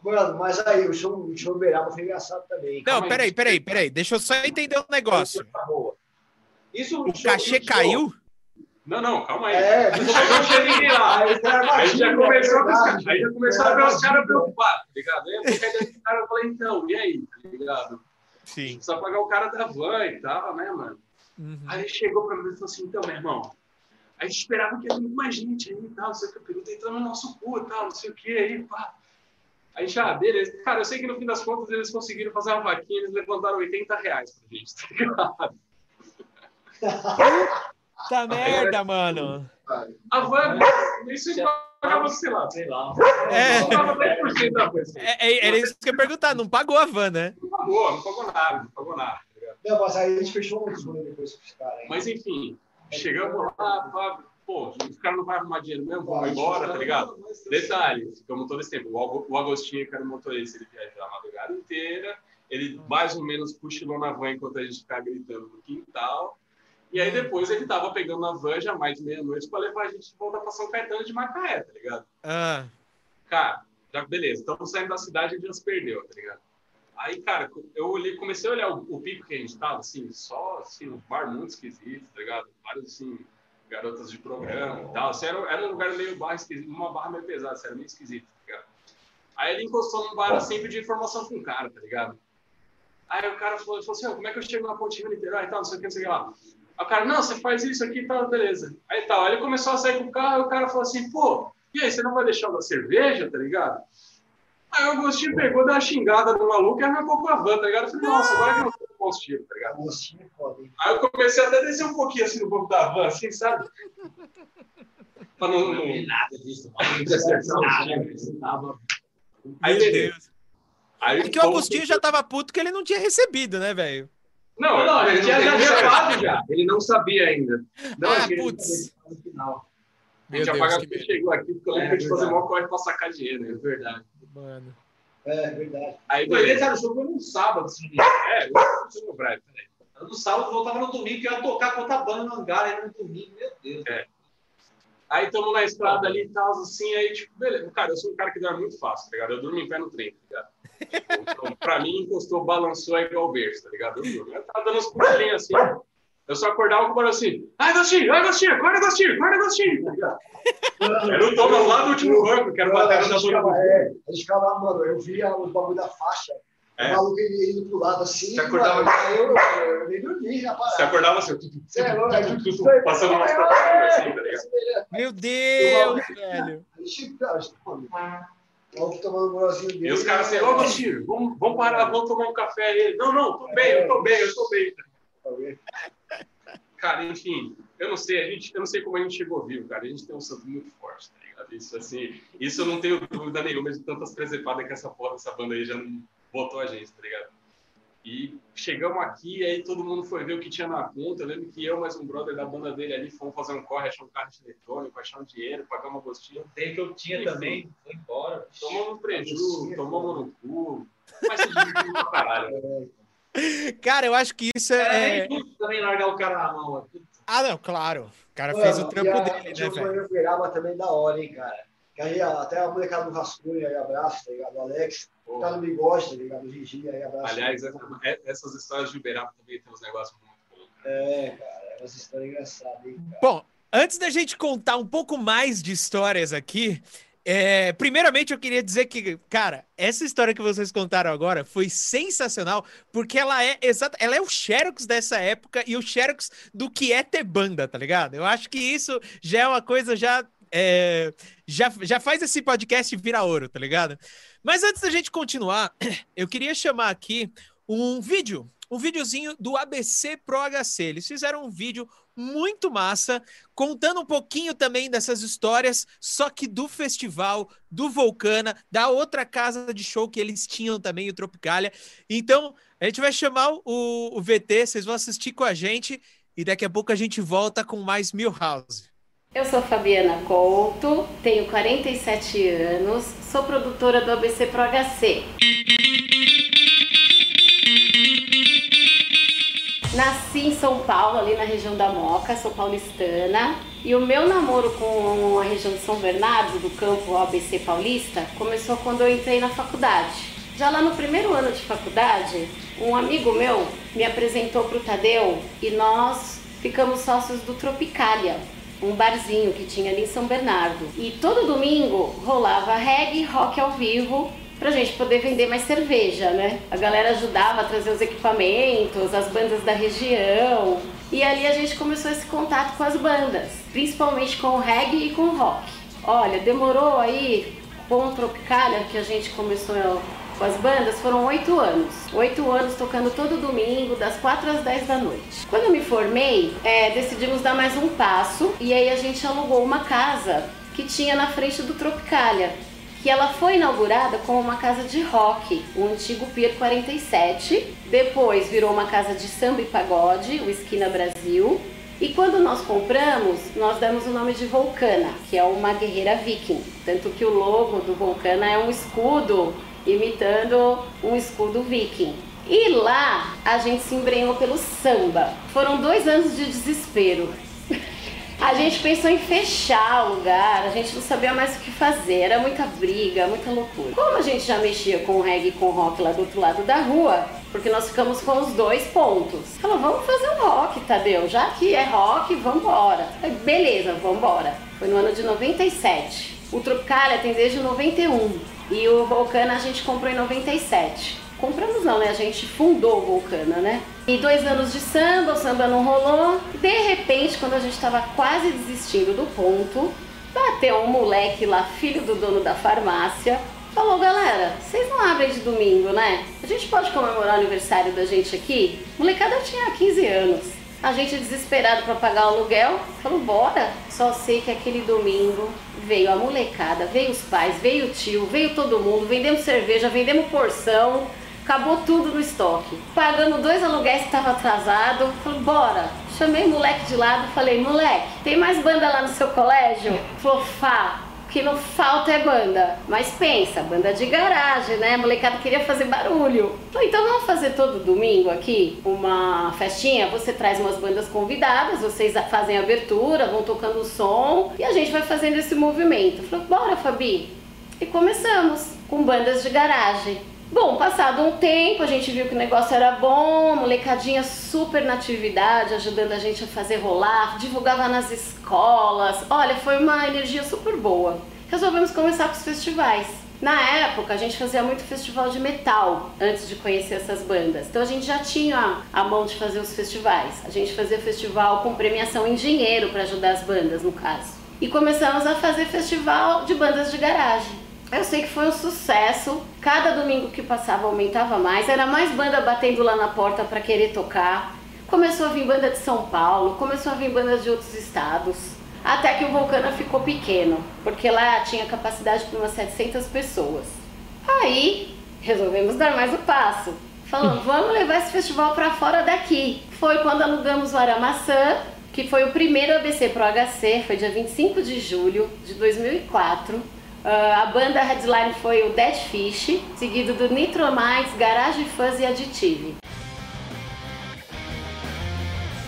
Mano, mas aí, o show, o show Beraba foi engraçado também. Não, peraí, peraí, peraí. Deixa eu só entender um negócio. Isso, o cachê caiu? Não, não, calma aí. É, Aí não ninguém lá. Aí Aí já começou, é verdade. buscar- aí já começou a ver os caras preocupados, tá ligado? Aí eu fiquei cara e falei, então, e aí, tá ligado? Sim. Precisa pagar o cara da van e tal, né, mano? Uhum. Aí ele chegou pra mim e falou assim, então, meu irmão, a gente esperava que ia mais gente aí e tal, não sei o que, o peru tá entrando no nosso cu e tal, não sei o que, aí, pá. Aí já, beleza. Cara, eu sei que no fim das contas eles conseguiram fazer uma vaquinha, eles levantaram 80 reais pra gente, tá ligado? Tá merda, mano. A van, isso pagava, sei lá, Sei lá. É. pagava 10% da coisa. É, é, era isso que eu ia perguntar, não pagou a van, né? Não pagou, não pagou nada, não pagou nada, tá ligado? Não, mas aí a gente fechou um sonho depois com os caras. Mas enfim, chegamos lá, pá, pô, os caras não vão arrumar dinheiro mesmo, vamos embora, tá ligado? Detalhe, ficamos todo esse tempo. O Agostinho, que era o motorista, ele viajou a madrugada inteira, ele mais ou menos cochilou na van enquanto a gente ficava gritando no quintal. E aí depois ele tava pegando a van já mais de meia-noite pra levar a gente de volta pra São Caetano de Macaé, tá ligado? Ah, Cara, já beleza, estamos saindo da cidade e a gente já se perdeu, tá ligado? Aí, cara, eu olhei, comecei a olhar o, o pico que a gente tava, assim, só, assim, um bar muito esquisito, tá ligado? Vários, assim, garotas de programa e tal. Assim, era, era um lugar meio barra esquisito, uma barra meio pesada, assim, era meio esquisito, tá ligado? Aí ele encostou num bar, assim, pediu informação com o cara, tá ligado? Aí o cara falou, falou assim, "Ô, como é que eu chego na pontinha Niterói e tal, não sei o que, não sei o que lá. Aí o cara, não, você faz isso aqui e tal, beleza. Aí tal, aí ele começou a sair com o carro e o cara falou assim, pô, e aí, você não vai deixar dar cerveja, tá ligado? Aí o Agostinho pegou, deu uma xingada no maluco e arrancou com a van, tá ligado? Eu falei, nossa, agora que eu não tô com os tiros, tá ligado? Agostinho é? Aí eu comecei até a descer um pouquinho assim no banco da van, assim, sabe? Pra não. Não vi nada disso. Aí. Deus. Aí, É que o Agostinho já tava puto que ele não tinha recebido, né, velho? Não, Não, ele tinha não levado já. Ele não sabia ainda. Não, Ah, ele- putz. No final. A gente apaga que chegou aqui, porque eu lembro É, de fazer maior corre pra sacar dinheiro, né? É verdade. Mano. É, verdade. Aí, beleza. era o jogo no sábado, assim. É, eu no Brian, peraí. No sábado voltava no domingo, que ia tocar com outra banda no hangar, aí no domingo, meu Deus. Aí estamos na estrada ali e tal, assim, aí, tipo, beleza. Cara, eu sou um cara que dorme muito fácil, tá ligado? Eu durmo em pé no trem, tá ligado? Tipo, então, pra mim, encostou, balançou, é igual o berço, tá ligado? Eu durmo. Eu tava dando uns pulinhos assim, eu só acordava com o barulho assim, ai, Agostinho, ai, Agostinho, acorda, Agostinho, acorda, Agostinho, tá ligado? Era o Thomas lá do último banco, que era o Mano, a batera da é, a gente ficava lá, mano, eu via os bagulho da faixa, É. o maluco ele indo pro lado assim, Você acordava- mano, aí eu, eu nem dormi na parada. Você acordava assim, é gente- passando umas propagandas assim, tá ligado? Meu Deus, velho. A gente, cara, a gente, mano, o maluco tomando um golzinho dele. E os caras assim, ô, vamos, vamos parar, vamos tomar um café aí. Ele, Não, não, tô bem, eu tô bem, eu tô bem. Cara, enfim, eu não sei, a gente, eu não sei como a gente chegou vivo, cara. A gente tem um santo muito forte, tá ligado? Isso, assim, isso eu não tenho dúvida nenhuma de tantas presepadas que essa porra dessa banda aí já não botou a gente, tá ligado? E chegamos aqui, aí todo mundo foi ver o que tinha na conta. Eu lembro que eu, mais um brother da banda dele ali, fomos fazer um corre, achar um carro de eletrônico, achar um dinheiro, pagar uma gostinha. Tem que eu tinha também, foi embora. Tomamos um prejuízo, tomamos no cu. Mas se divertiu pra caralho. Cara, eu acho que isso é. justo também largar o cara na mão. aqui. Ah, não, claro. O cara fez o Mano, trampo e a- dele, né, velho? Uberaba também da hora, hein, cara. Que aí até a molecada do Rascunho aí, abraço, tá ligado? O Alex, tá no bigode, tá ligado? O Gigi aí, abraço. Aliás, é- essas histórias de Uberaba também tem uns negócios muito bons. cara. É, cara, é uma história engraçada, hein, cara. Bom, antes da gente contar um pouco mais de histórias aqui, é, primeiramente eu queria dizer que, cara, essa história que vocês contaram agora foi sensacional, porque ela é exata, ela é o Xerox dessa época e o Xerox do que é ter banda, tá ligado? Eu acho que isso já é uma coisa já é, já, já faz esse podcast virar ouro, tá ligado? Mas antes da gente continuar, eu queria chamar aqui um vídeo, um videozinho do ABC Pro HC. Eles fizeram um vídeo muito massa, contando um pouquinho também dessas histórias, só que do festival, do Vulcana, da outra casa de show que eles tinham também, o Tropicália. Então, a gente vai chamar o, o VT, vocês vão assistir com a gente, e daqui a pouco a gente volta com mais Milhouse. Eu sou Fabiana Couto, tenho 47 anos, sou produtora do ABC Pro HC. Nasci em São Paulo, ali na região da Moca, sou paulistana. E o meu namoro com a região de São Bernardo, do campo ABC paulista, começou quando eu entrei na faculdade. Já lá no primeiro ano de faculdade, um amigo meu me apresentou para o Tadeu e nós ficamos sócios do Tropicália. Um barzinho que tinha ali em São Bernardo. E todo domingo rolava reggae, rock ao vivo, pra gente poder vender mais cerveja, né? A galera ajudava a trazer os equipamentos, as bandas da região. E ali a gente começou esse contato com as bandas, principalmente com o reggae e com o rock. Olha, demorou aí com o Tropicália, que a gente começou com as bandas, foram oito anos. Oito anos tocando todo domingo, das quatro às dez da noite. Quando eu me formei, é, decidimos dar mais um passo e aí a gente alugou uma casa que tinha na frente do Tropicália que ela foi inaugurada como uma casa de rock, o antigo Pier 47. Depois virou uma casa de samba e pagode, o Esquina Brasil. E quando nós compramos, nós damos o nome de Vulcana, que é uma guerreira viking. Tanto que o logo do Vulcana é um escudo imitando um escudo viking. E lá a gente se embrenhou pelo samba. Foram dois anos de desespero. A gente pensou em fechar o lugar, a gente não sabia mais o que fazer, era muita briga, muita loucura. Como a gente já mexia com reggae e com rock lá do outro lado da rua, porque nós ficamos com os dois pontos. Falou, vamos fazer um rock, Tadeu, já que é rock, vamos embora. Beleza, vamos embora. Foi no ano de 97. O Tropicalia tem desde 91 e o Volcana a gente comprou em 97. Compramos não, né? A gente fundou o Vulcana, né? E dois anos de samba, o samba não rolou. De repente, quando a gente estava quase desistindo do ponto, bateu um moleque lá, filho do dono da farmácia, falou, galera, vocês não abrem de domingo, né? A gente pode comemorar o aniversário da gente aqui? molecada tinha 15 anos. A gente desesperado para pagar o aluguel, falou, bora. Só sei que aquele domingo veio a molecada, veio os pais, veio o tio, veio todo mundo, vendemos cerveja, vendemos porção, acabou tudo no estoque. Pagando dois aluguéis que estava atrasado, falei, bora. Chamei o moleque de lado falei, moleque, tem mais banda lá no seu colégio? Falou, Fá, que não falta é banda. Mas pensa, banda de garagem, né? A molecada queria fazer barulho. Então vamos fazer todo domingo aqui uma festinha. Você traz umas bandas convidadas, vocês fazem a abertura, vão tocando o som e a gente vai fazendo esse movimento. Falei, bora, Fabi. E começamos com bandas de garagem. Bom, passado um tempo, a gente viu que o negócio era bom, molecadinha super na atividade, ajudando a gente a fazer rolar, divulgava nas escolas. Olha, foi uma energia super boa. Resolvemos começar com os festivais. Na época, a gente fazia muito festival de metal antes de conhecer essas bandas. Então a gente já tinha a mão de fazer os festivais. A gente fazia festival com premiação em dinheiro para ajudar as bandas, no caso. E começamos a fazer festival de bandas de garagem. Eu sei que foi um sucesso. Cada domingo que passava aumentava mais. Era mais banda batendo lá na porta para querer tocar. Começou a vir banda de São Paulo, começou a vir banda de outros estados. Até que o Vulcana ficou pequeno, porque lá tinha capacidade para umas 700 pessoas. Aí resolvemos dar mais o passo. Falando, vamos levar esse festival para fora daqui. Foi quando alugamos o Aramaçã, que foi o primeiro ABC Pro HC, foi dia 25 de julho de 2004 Uh, a banda headline foi o Dead Fish, seguido do Nitromites, Garage Fuzz e Additive.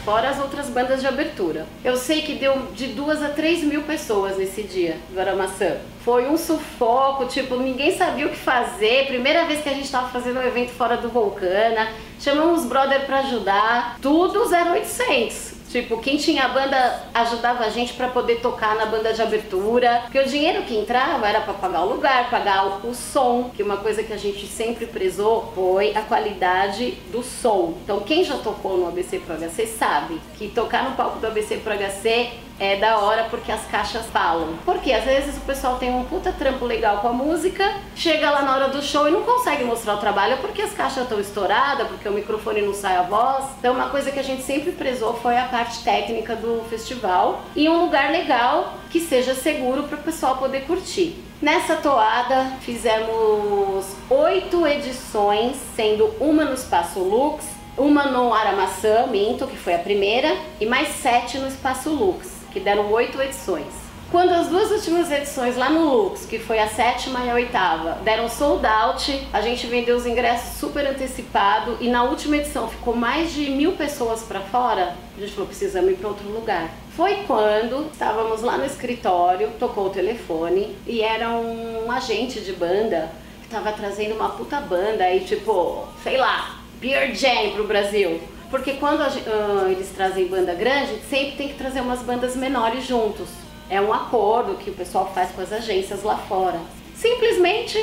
Fora as outras bandas de abertura. Eu sei que deu de duas a três mil pessoas nesse dia do Aramaçã. Foi um sufoco, tipo, ninguém sabia o que fazer. Primeira vez que a gente estava fazendo um evento fora do Vulcana. Chamamos os brother para ajudar. Tudo 0800 Tipo, quem tinha a banda ajudava a gente para poder tocar na banda de abertura, porque o dinheiro que entrava era para pagar o lugar, pagar o som, que uma coisa que a gente sempre prezou foi a qualidade do som. Então, quem já tocou no ABC Pro HC sabe que tocar no palco do ABC Pro HC é da hora porque as caixas falam. Porque às vezes o pessoal tem um puta trampo legal com a música, chega lá na hora do show e não consegue mostrar o trabalho porque as caixas estão estouradas, porque o microfone não sai a voz. Então uma coisa que a gente sempre prezou foi a parte técnica do festival e um lugar legal que seja seguro para o pessoal poder curtir. Nessa toada fizemos oito edições, sendo uma no Espaço Lux, uma no Aramaçã, Minto, que foi a primeira, e mais sete no Espaço Lux que deram oito edições. Quando as duas últimas edições lá no Lux, que foi a sétima e a oitava, deram sold out, a gente vendeu os ingressos super antecipado e na última edição ficou mais de mil pessoas para fora. A gente falou: precisamos ir para outro lugar. Foi quando estávamos lá no escritório, tocou o telefone e era um agente de banda que estava trazendo uma puta banda aí, tipo, sei lá, Beer Jam pro Brasil. Porque quando ah, eles trazem banda grande, sempre tem que trazer umas bandas menores juntos. É um acordo que o pessoal faz com as agências lá fora. Simplesmente,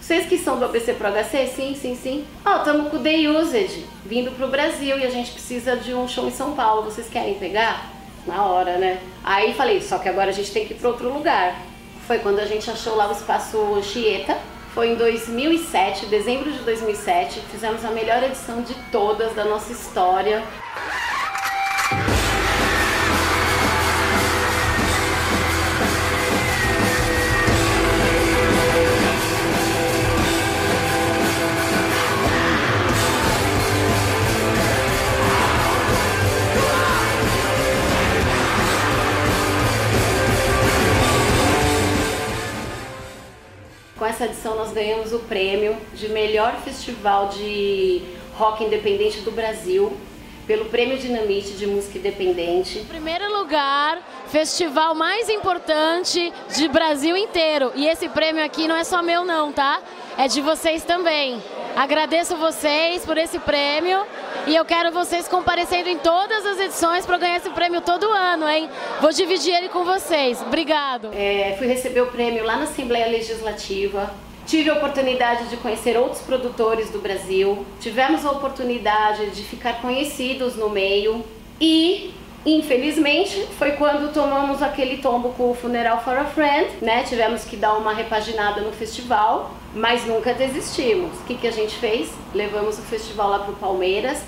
vocês que são do ABC Pro HC, sim, sim, sim. Ó, estamos com o The Usage vindo pro Brasil e a gente precisa de um show em São Paulo. Vocês querem pegar? Na hora, né? Aí falei, só que agora a gente tem que ir para outro lugar. Foi quando a gente achou lá o espaço Chieta. Foi em 2007, dezembro de 2007. Fizemos a melhor edição de todas da nossa história. Com essa edição nós ganhamos o prêmio de melhor festival de rock independente do Brasil pelo Prêmio Dinamite de Música Independente. Primeiro lugar, festival mais importante de Brasil inteiro. E esse prêmio aqui não é só meu não, tá? É de vocês também. Agradeço vocês por esse prêmio e eu quero vocês comparecendo em todas as edições para ganhar esse prêmio todo ano, hein? Vou dividir ele com vocês. Obrigado. É, fui receber o prêmio lá na Assembleia Legislativa. Tive a oportunidade de conhecer outros produtores do Brasil. Tivemos a oportunidade de ficar conhecidos no meio. E, infelizmente, foi quando tomamos aquele tombo com o Funeral for a Friend, né? Tivemos que dar uma repaginada no festival, mas nunca desistimos. O que, que a gente fez? Levamos o festival lá para o Palmeiras,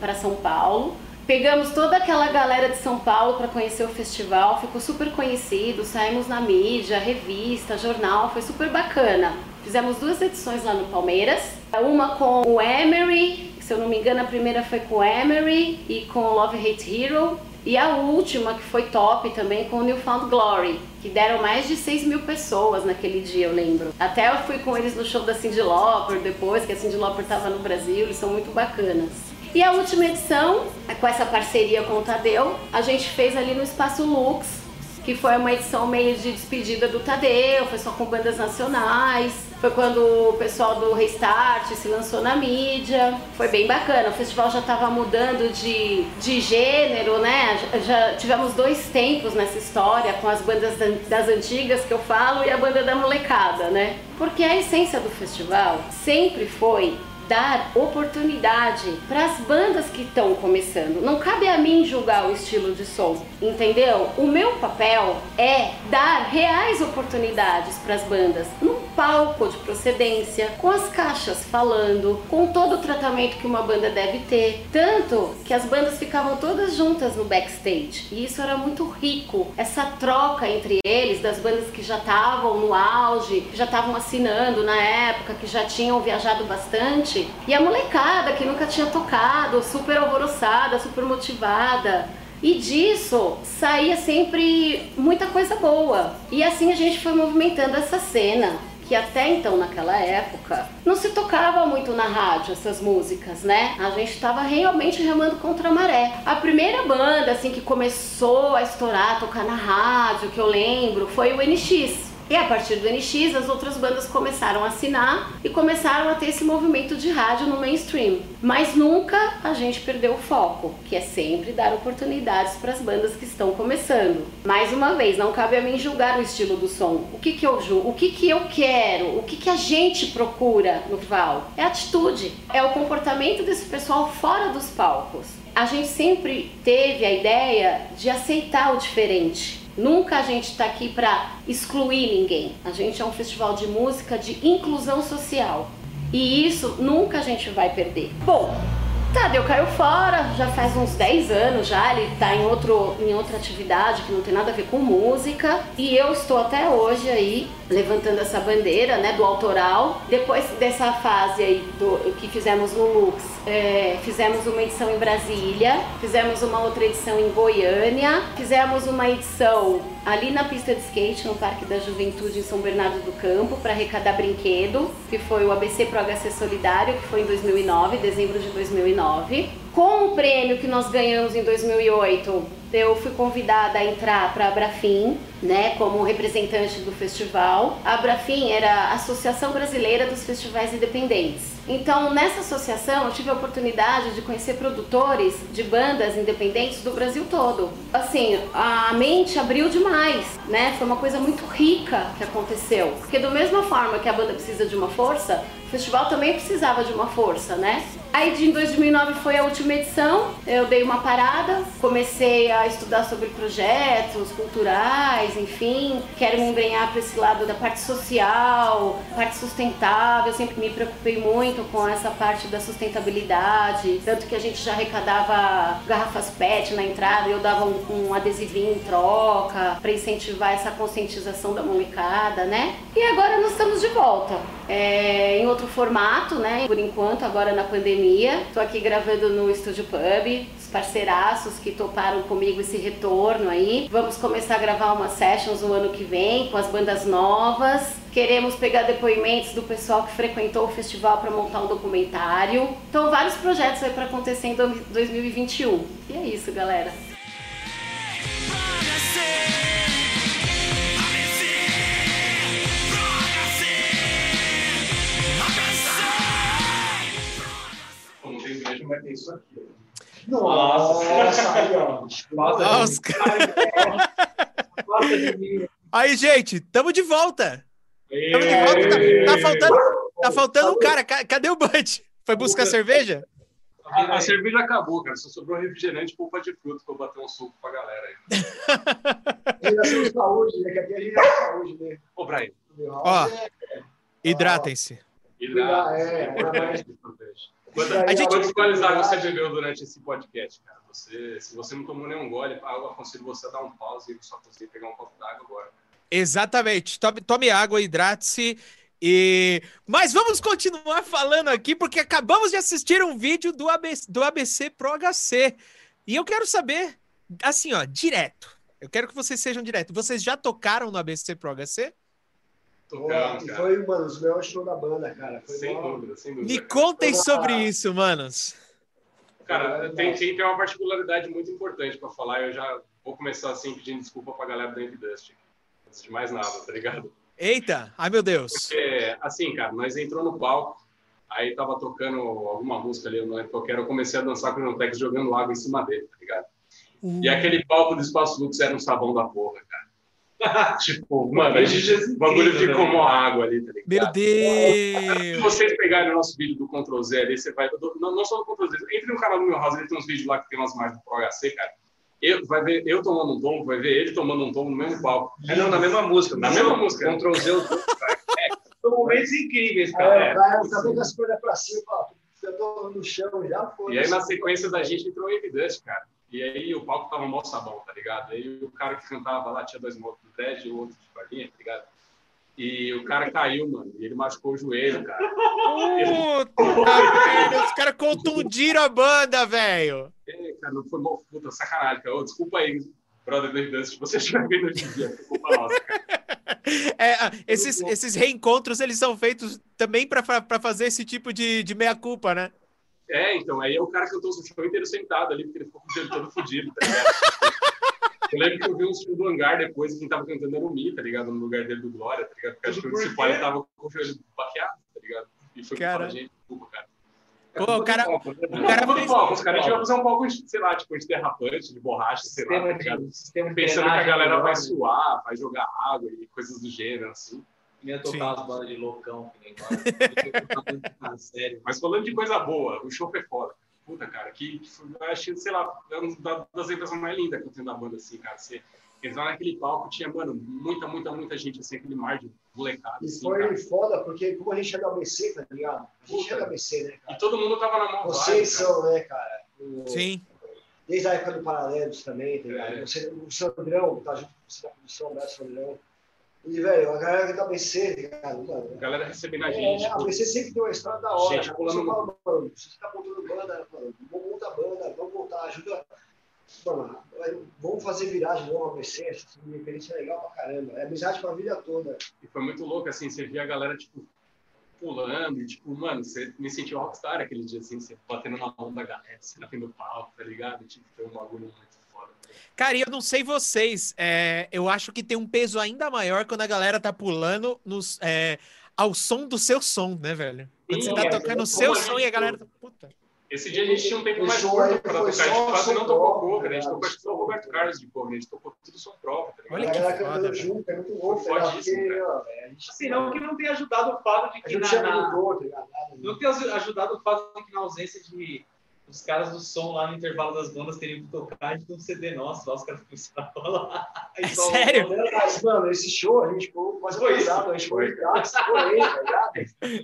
para São Paulo. Pegamos toda aquela galera de São Paulo para conhecer o festival, ficou super conhecido, saímos na mídia, revista, jornal, foi super bacana. Fizemos duas edições lá no Palmeiras, uma com o Emery, se eu não me engano a primeira foi com o Emery e com o Love Hate Hero, e a última que foi top também com o Newfound Glory, que deram mais de 6 mil pessoas naquele dia, eu lembro. Até eu fui com eles no show da Cyndi Lauper depois, que a Cyndi Lauper estava no Brasil, eles são muito bacanas. E a última edição, com essa parceria com o Tadeu, a gente fez ali no Espaço Lux, que foi uma edição meio de despedida do Tadeu, foi só com bandas nacionais. Foi quando o pessoal do Restart se lançou na mídia. Foi bem bacana. O festival já estava mudando de, de gênero, né? Já, tivemos dois tempos nessa história, com as bandas da- das antigas que eu falo e a banda da molecada, né? Porque a essência do festival sempre foi dar oportunidade para as bandas que estão começando. Não cabe a mim julgar o estilo de som, entendeu? O meu papel é dar reais oportunidades para as bandas num palco de procedência, com as caixas falando, com todo o tratamento que uma banda deve ter. Tanto que as bandas ficavam todas juntas no backstage. E isso era muito rico, essa troca entre eles, das bandas que já estavam no auge, que já estavam assinando na época, que já tinham viajado bastante. E a molecada que nunca tinha tocado, super alvoroçada, super motivada. E disso saía sempre muita coisa boa. E assim a gente foi movimentando essa cena que até então naquela época não se tocava muito na rádio essas músicas, né? A gente estava realmente remando contra a maré. A primeira banda assim que começou a estourar, a tocar na rádio, que eu lembro, foi o NX. E a partir do NX, as outras bandas começaram a assinar e começaram a ter esse movimento de rádio no mainstream. Mas nunca a gente perdeu o foco, que é sempre dar oportunidades para as bandas que estão começando. Mais uma vez, não cabe a mim julgar o estilo do som. O que, que eu julgo? O que, que eu quero? O que, que a gente procura no Val? É atitude, é o comportamento desse pessoal fora dos palcos. A gente sempre teve a ideia de aceitar o diferente. Nunca a gente está aqui para excluir ninguém. A gente é um festival de música de inclusão social. E isso nunca a gente vai perder. Bom, Tadeu caiu fora, já faz uns 10 anos já, ele tá em, outro, em outra atividade que não tem nada a ver com música. E eu estou até hoje aí levantando essa bandeira né, do autoral. Depois dessa fase aí do, que fizemos no Lux, é, fizemos uma edição em Brasília, fizemos uma outra edição em Goiânia, fizemos uma edição ali na pista de skate, no Parque da Juventude em São Bernardo do Campo, para arrecadar brinquedo, que foi o ABC Pro HC Solidário, que foi em 2009, dezembro de 2009. Com o prêmio que nós ganhamos em 2008, eu fui convidada a entrar para a Brafim, né, como representante do festival. A Abrafim era a Associação Brasileira dos Festivais Independentes. Então, nessa associação, eu tive a oportunidade de conhecer produtores de bandas independentes do Brasil todo. Assim, a mente abriu demais, né? Foi uma coisa muito rica que aconteceu. Porque, da mesma forma que a banda precisa de uma força, o festival também precisava de uma força, né? Aí de 2009 foi a última edição, eu dei uma parada, comecei a estudar sobre projetos culturais, enfim, quero me embrenhar para esse lado da parte social, parte sustentável, eu sempre me preocupei muito com essa parte da sustentabilidade, tanto que a gente já arrecadava garrafas PET na entrada, eu dava um, um adesivinho em troca para incentivar essa conscientização da molecada, né? E agora nós estamos de volta. É, em outro formato, né? Por enquanto, agora na pandemia. Estou aqui gravando no Estúdio Pub, os parceiraços que toparam comigo esse retorno aí. Vamos começar a gravar umas sessions no ano que vem com as bandas novas. Queremos pegar depoimentos do pessoal que frequentou o festival para montar um documentário. Então, vários projetos aí para acontecer em 2021. E é isso, galera. Como tem vai ter isso aqui. Nossa, ó. Aí, gente, tamo de volta. Tamo de volta. Tá, tá faltando, tá faltando um cara. Ca- Cadê o Bud? Foi buscar cerveja? A, a cerveja acabou, cara. Só sobrou refrigerante e polpa de fruta pra eu bater um suco pra galera aí. Geração de saúde, né? Que aqui a gente é saúde, né? Ô, Brian, Ó, hidratem-se. É, é. Quantas, A gente- quantas goles d'água você bebeu durante esse podcast, cara? Você, se você não tomou nenhum gole, eu aconselho você a dar um pause e só conseguir pegar um copo d'água agora. Exatamente. Tome, tome água, hidrate-se. E... Mas vamos continuar falando aqui, porque acabamos de assistir um vídeo do ABC, do ABC Pro HC. E eu quero saber, assim, ó, direto. Eu quero que vocês sejam direto. Vocês já tocaram no ABC Pro HC? Cara. foi, mano, os melhores shows da banda, cara. Foi Sem dúvida, sem dúvida. Me contem sobre isso, manos. Cara, tem, tem, tem uma particularidade muito importante pra falar. Eu já vou começar assim pedindo desculpa pra galera do Envy Dust. Antes de mais nada, tá ligado? Eita, ai meu Deus. Porque, assim, cara, nós entrou no palco, aí tava tocando alguma música ali, eu não lembro qual era, eu comecei a dançar com o Jontex jogando água em cima dele, tá ligado? E aquele palco do Espaço Lux era um sabão da porra, cara. tipo, mano, a gente, o bagulho ficou mó água ali, tá ligado? Meu Se Deus. vocês pegarem o nosso vídeo do Ctrl Z ali, você vai. Não, não só do Ctrl Z, entre no canal do meu house, ele tem uns vídeos lá que tem umas imagens do Pro HC, cara. Eu, vai ver eu tomando um tombo, vai ver ele tomando um tombo no mesmo palco. É, não, na mesma música. Na mesma música. Ctrl Z, o São momentos incríveis, Aí cara. cara tá vendo as coisas pra cima, fala, eu tô no chão já, pô. E aí, na sequência da gente, entrou o Evidence, cara. E aí, o palco tava mó sabão, tá ligado? Aí, o cara que cantava lá tinha dois motos do dread e o outro de farinha, tá ligado? E o cara caiu, mano. E ele machucou o joelho, cara. Puta merda, os caras contundiram a banda, velho. É, cara, não foi mó puta, sacanagem, cara. Ô, desculpa aí, brother Evidence, se você estiver vendo hoje em dia. Foi culpa nossa, cara. É, esses, esses reencontros, eles são feitos também pra fazer esse tipo de, de meia-culpa, né? É, então, aí o cara cantou o show inteiro sentado ali, porque ele ficou com o todo fudido, tá ligado? Eu lembro que eu vi um show do hangar depois, e quem tava cantando era o Mi, tá ligado? No lugar dele do Glória, tá ligado? Porque acho que o principal ele tava com o joelho baqueado, tá ligado? E foi Cara. gente, desculpa, cara. Pô, o cara, O cara fez- palco, os caras tinham que fazer um palco, sei lá, tipo, de derrapante, de borracha, sei lá, tá Sistema ligado? de, sistema Pensando que a galera vai melhor, suar, vai jogar água e coisas do gênero, assim. Ia Sim. tocar as bandas de loucão, que nem sério. Mas falando de coisa boa, o show foi foda. Puta, cara, que, que foi, eu achei, sei lá, é uma da- das impressões mais lindas que eu tenho da banda, assim, cara. Você entrar naquele palco, tinha, mano, muita, muita, muita gente, assim, aquele mar de molecada, E assim, foi cara. foda, porque como a gente é do ABC, tá ligado? A gente Puta. é do ABC, né, E cara? todo mundo tava na mão Vocês vibe, cara. são, né, cara? O- Sim. Desde a época do Paralelos também, tá ligado? É. Você, o Sandrão, tá junto com você na produção, né, Sandrão? E, velho, a galera do ABC, cara, mano. A galera recebendo a gente. É, a ABC sempre deu uma estrada da hora. Gente cara. pulando Você fala, mano, você tá montando banda, mano, vamos montar banda, vamos montar, ajuda. Mano, vamos fazer viragem no ABC, essa independência é legal pra caramba. É amizade pra vida toda. E foi muito louco, assim, você via a galera, tipo, pulando, e, tipo, mano, você me sentiu rockstar aquele dia, assim, você batendo na mão da galera, assim, na frente do palco, tá ligado? Tipo, foi um bagulho muito? Cara, e eu não sei vocês, é, eu acho que tem um peso ainda maior quando a galera tá pulando nos, é, ao som do seu som, né, velho? Quando Sim, você tá é, tocando o seu som e a galera tá. Puta. Esse dia a gente tinha um tempo mais show curto pra tocar. A gente quase não tocou cover, a gente tocou só o Roberto Carlos de cover, a gente tocou tudo som próprio, tá? Olha que foda, junto, é muito louco? Porque, Fodíssimo, cara. gente. Assim, não que não tenha ajudado o fato de A que gente na, tá né? não tenha ajudado o fato de que na ausência de os caras do som lá no intervalo das bandas teriam que tocar de um CD nosso, lá os caras começaram a falar. É só- sério? Mas, mano, esse show a gente ficou quase Foi atrasado, a gente foi Foi. ligado, foi, tá ligado?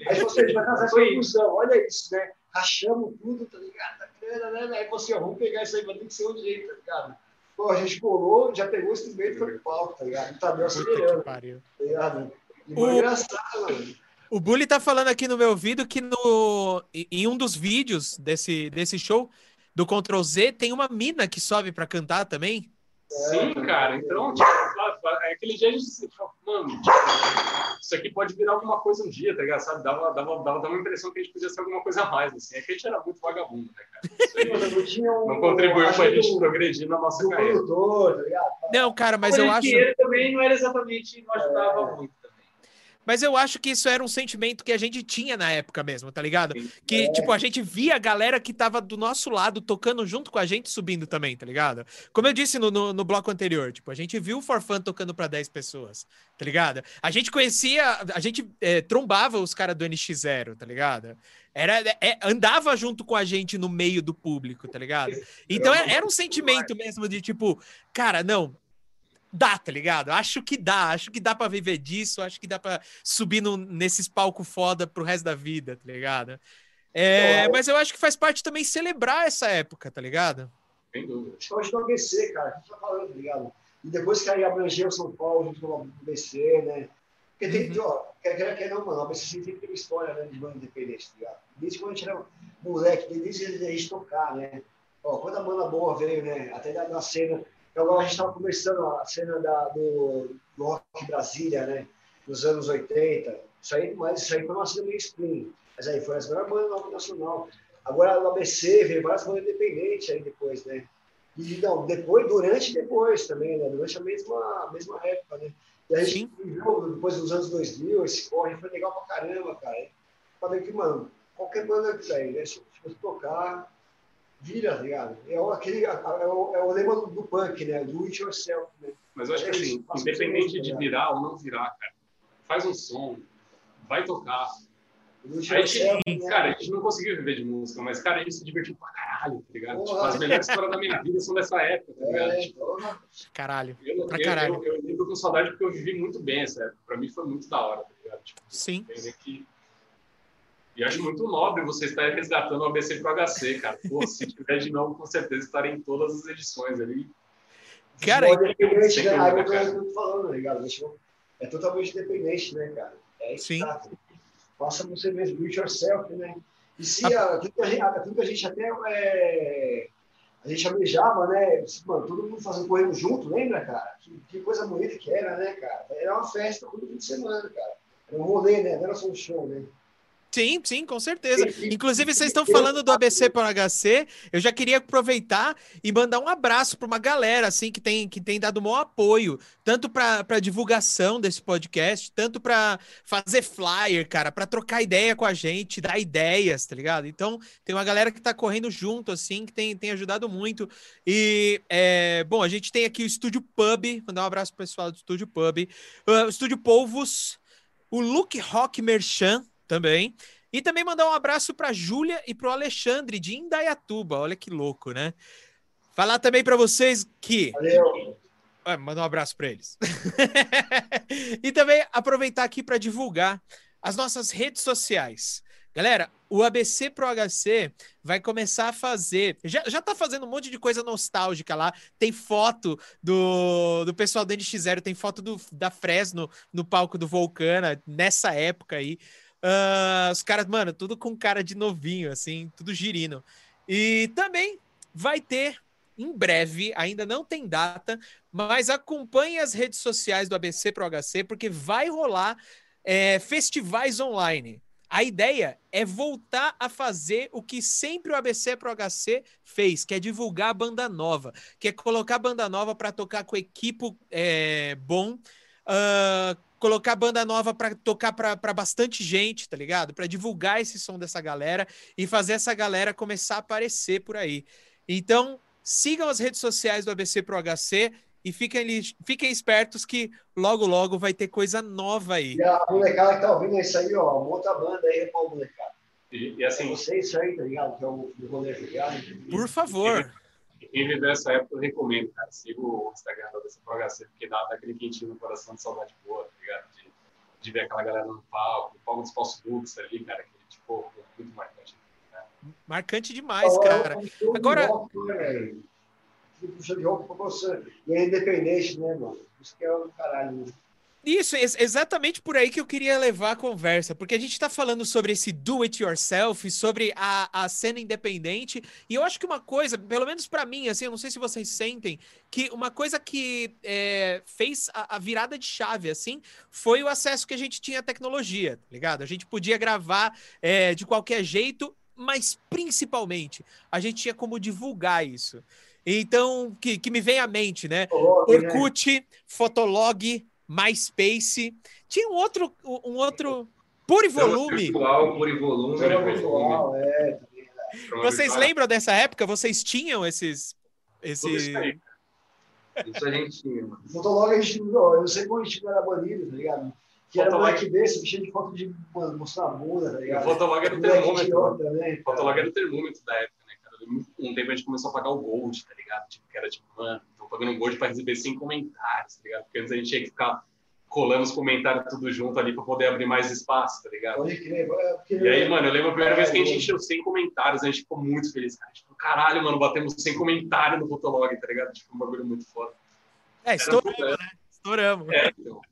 Aí você, a gente vai trazer essa conclusão, olha isso, né? Rachamos tudo, tá ligado? Tá grana, né? Aí você, ó, vamos pegar isso aí, vai ter que ser um jeito, tá ligado? Pô, a gente colou, já pegou o instrumento e foi pro palco, tá ligado? Tá deu acelerando, tá ligado? E foi O- engraçado, mano. O Bully tá falando aqui no meu ouvido que no, em- um dos vídeos desse, desse show do Ctrl Z tem uma mina que sobe pra cantar também. Sim, cara. Então, tipo, é aquele dia a gente se fala, mano, tipo, isso aqui pode virar alguma coisa um dia, tá ligado? Sabe? Dava, dava, dava, dava uma impressão que a gente podia ser alguma coisa a mais, assim. É que a gente era muito vagabundo, né, cara? Isso aí Mano, não tinha um. não contribuiu pra gente do- progredir na nossa carreira. produtor, tá ligado? Não, cara, mas eu acho. dinheiro também não era exatamente, não ajudava muito também. Mas eu acho que isso era um sentimento que a gente tinha na época mesmo, tá ligado? Que, É. tipo, a gente via a galera que tava do nosso lado tocando junto com a gente, subindo também, tá ligado? Como eu disse no, no, no bloco anterior, tipo, a gente viu o Forfan tocando pra 10 pessoas, tá ligado? A gente conhecia, a gente é, trombava os caras do NX0, tá ligado? Era, é, andava junto com a gente no meio do público, tá ligado? Então é- era um sentimento mesmo de tipo, cara, não, dá, tá ligado? Acho que dá, acho que dá pra viver disso, acho que dá pra subir no- nesses palcos foda pro resto da vida, tá ligado? É, mas eu acho que faz parte também celebrar essa época, tá ligado? Sem dúvida. Principalmente no ABC, cara, a gente tá falando, tá ligado? E depois que aí abrangeu São Paulo junto com o ABC, né? Porque tem, Uhum. ó, quer quer quer não, mano, o ABC sempre tem história né, de banda independente, tá ligado? Desde quando a gente era moleque, desde a gente tocar, né? Ó, quando a banda boa veio, né? Até da, da cena. Então, agora a gente tava conversando a cena da, do, do Rock Brasília, né? Dos anos 80. Isso aí, mas isso aí foi uma cena meio spring. Mas aí foi as melhores bandas do rock nacional. Agora no ABC veio várias bandas independentes aí depois, né? E não, depois, durante e depois também, né? Durante a mesma, a mesma época, né? E a gente viveu depois dos anos 2000, esse corre foi legal pra caramba, cara. Falei que, mano, qualquer banda que sair, né? Se se você tocar, vira, tá ligado? É o, aquele, é o, é o lema do, do punk, né? Do it yourself, né? Mas eu acho que É assim, isso, independente de né? virar ou não virar, cara, faz um som, vai tocar. A gente, né? cara, a gente não conseguiu viver de música, mas, cara, a gente se divertiu pra caralho, tá ligado? Tipo, Porra. as melhores histórias da minha vida são dessa época, tá ligado? É, Tipo. Caralho. eu, pra eu, caralho. eu, eu lembro com saudade porque eu vivi muito bem essa época. Pra mim foi muito da hora, tá ligado? Tipo, Sim. que. E acho muito nobre você estar resgatando o ABC pro HC, cara. Pô, se tiver de novo, com certeza estarei em todas as edições ali. Cara, Futebol independente, né? Aí eu tô- falando, tá ligado? É totalmente independente, né, cara? É isso Sim. tá. Faça você mesmo, do it yourself, né? E se a- aquilo, que a gente, aquilo que a gente até é, a gente almejava, né? Mano, todo mundo fazendo correndo junto, lembra, cara? Que, que coisa bonita que era, né, cara? Era uma festa todo fim de semana, cara. Era um rolê, né? Não era só um show, né? Sim, sim, com certeza. Inclusive, vocês estão falando do ABC para o HC. Eu já queria aproveitar e mandar um abraço para uma galera assim que tem, que tem dado maior apoio, tanto para divulgação desse podcast, tanto para fazer flyer, cara, para trocar ideia com a gente, dar ideias, tá ligado? Então, tem uma galera que tá correndo junto, assim, que tem, tem ajudado muito. E, é, bom, a gente tem aqui o Estúdio Pub, mandar um abraço pro pessoal do Estúdio Pub, ah, o Estúdio Polvos, o Luke Rock Merchan também. E também mandar um abraço para Júlia e para o Alexandre de Indaiatuba. Olha que louco, né? Falar também para vocês que Valeu. ah, mandar um abraço para eles. e também aproveitar aqui para divulgar as nossas redes sociais. Galera, o ABC Pro HC vai começar a fazer. Já, já tá fazendo um monte de coisa nostálgica lá. Tem foto do, do pessoal do NX0, tem foto do, da Fresno no palco do Vulcana, nessa época aí. Ah, os caras, mano, tudo com cara de novinho, assim, tudo girino. E também vai ter em breve, ainda não tem data, mas acompanhe as redes sociais do ABC Pro HC, porque vai rolar é, festivais online. A ideia é voltar a fazer o que sempre o ABC Pro HC fez, que é divulgar a banda nova, que é colocar a banda nova para tocar com equipo é, bom, uh, colocar banda nova para tocar para bastante gente, tá ligado? Para divulgar esse som dessa galera e fazer essa galera começar a aparecer por aí. Então, sigam as redes sociais do ABC Pro HC e fiquem, fiquem espertos que logo, logo vai ter coisa nova aí. E a molecada que tá ouvindo isso aí, ó, uma outra banda aí, pô, molecada. E, e assim. Você isso aí, tá ligado? Que é o do rolê, ligado? Por favor. Quem viver essa época, eu recomendo, cara. Siga o Instagram da DC Pro HC, porque dá, dá aquele quentinho no coração de saudade boa? De, ver aquela galera no palco, o palco dos Poços Lux ali, cara, que, tipo, muito marcante. Né? Marcante demais, cara. Agora. Né, puxa de roupa pra você. E é independente, né, mano? Isso que é o caralho. Isso, ex exatamente por aí que eu queria levar a conversa, porque a gente está falando sobre esse do it yourself, sobre a, a cena independente, e eu acho que uma coisa, pelo menos para mim, assim, eu não sei se vocês sentem, que uma coisa que é, fez a, a, virada de chave, assim, foi o acesso que a gente tinha à tecnologia, tá ligado? A gente podia gravar é, de qualquer jeito, mas principalmente a gente tinha como divulgar isso. Então, que, que me vem à mente, né? Orkut? Fotolog, MySpace. Tinha um outro, um outro Purivolume. Virtual, Purivolume. Virtual, é. Vocês lembram dessa época? Vocês tinham esses... esses... Isso a gente tinha. Fotolog a gente não, eu sei como a gente era banido, tá ligado? Que era moleque desse, cheio de foto de mano, mostrar a bunda, tá ligado? Fotolog era o termômetro. Também, Fotolog era o termômetro da época um tempo a gente começou a pagar o Gold, tá ligado? Tipo, que era tipo, mano, pagando Gold pra receber 100 comentários, tá ligado? Porque antes a gente tinha que ficar colando os comentários tudo junto ali pra poder abrir mais espaço, tá ligado? Pode crer, porque... E aí, mano, eu lembro a primeira vez que a gente encheu 100 comentários, a gente ficou muito feliz, cara. Tipo, caralho, mano, batemos 100 comentários no Fotolog, tá ligado? Tipo, um bagulho muito foda. É, estouramos, era, né? Estouramos. É, então.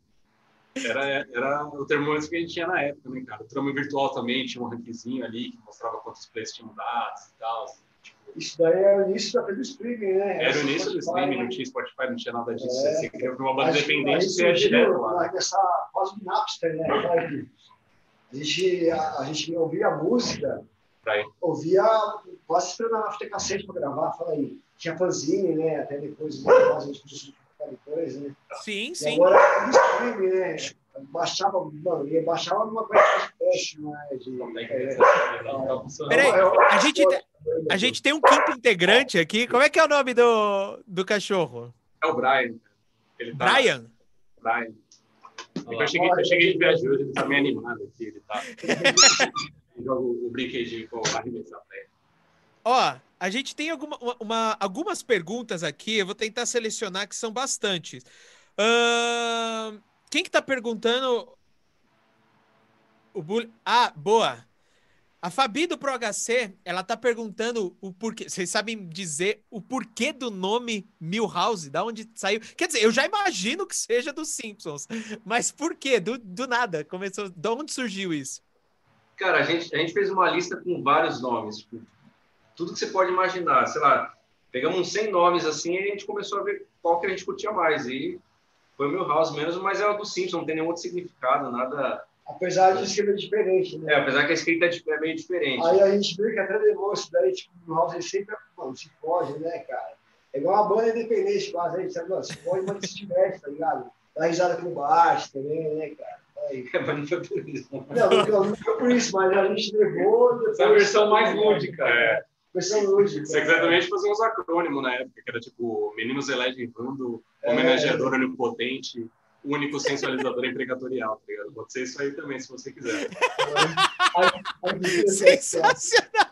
Era, era o termômetro que a gente tinha na época, né, cara? O tramo virtual também tinha um rankzinho ali que mostrava quantos plays tinham dados e tal. Isso daí é o início da do streaming, né? Era o início do streaming, não tinha Spotify, não tinha nada disso. É, você queria uma banda independente, você ia direto lá. Nessa fase do Napster, né? A gente, a, a gente ouvia a música, Right. ouvia quase esperando a fita cassete para gravar, fala aí. Tinha fanzine, né? Até depois, né? a gente depois, né? Sim, e sim. Agora é o streaming, né? baixava, mano, ia baixava numa coisa de teste, né? De, é, Peraí, a gente, a gente tem um quinto integrante aqui. Como é que é o nome do, do cachorro? É o Brian. Ele tá... Brian? Brian. Eu cheguei, eu cheguei de viagem hoje, ele tá meio animado aqui. Ele tá. Joga o brinquedinho com a arremessar pra ele. Ó, a gente tem alguma, uma, algumas perguntas aqui, eu vou tentar selecionar, que são bastantes. Uh, quem que tá perguntando? O Bull... Ah, boa. A Fabi do ProHC, ela tá perguntando o porquê. Vocês sabem dizer o porquê do nome Milhouse? Da onde saiu? Quer dizer, eu já imagino que seja dos Simpsons, mas por quê? Do, do nada. Começou. De onde surgiu isso? Cara, a gente, a gente fez uma lista com vários nomes. Tipo, tudo que você pode imaginar. Sei lá, pegamos uns 100 nomes assim e a gente começou a ver qual que a gente curtia mais. E foi o Milhouse mesmo, mas é o do Simpsons, não tem nenhum outro significado, nada. Apesar de escrever diferente, né? É, apesar que a escrita é, é meio diferente. Aí a gente vê que até levou isso daí, tipo, o ele sempre mano, se foge, né, cara? É igual uma banda independente quase, a gente sabe, mano, se foge, mas se diverte, tá ligado? Dá risada com baixo também, né, cara? Aí. É, mas não foi por isso. Não, não, foi por isso, mas a gente levou. Depois, Essa é a versão mais lúdica. É. Versão lúdica. Você também fazer uns acrônimos na época, que era tipo Meninos Elegem Bando, Homenageador é. Onipotente único sensualizador empregatorial, tá ligado? Pode ser isso aí também, se você quiser. Sensacional!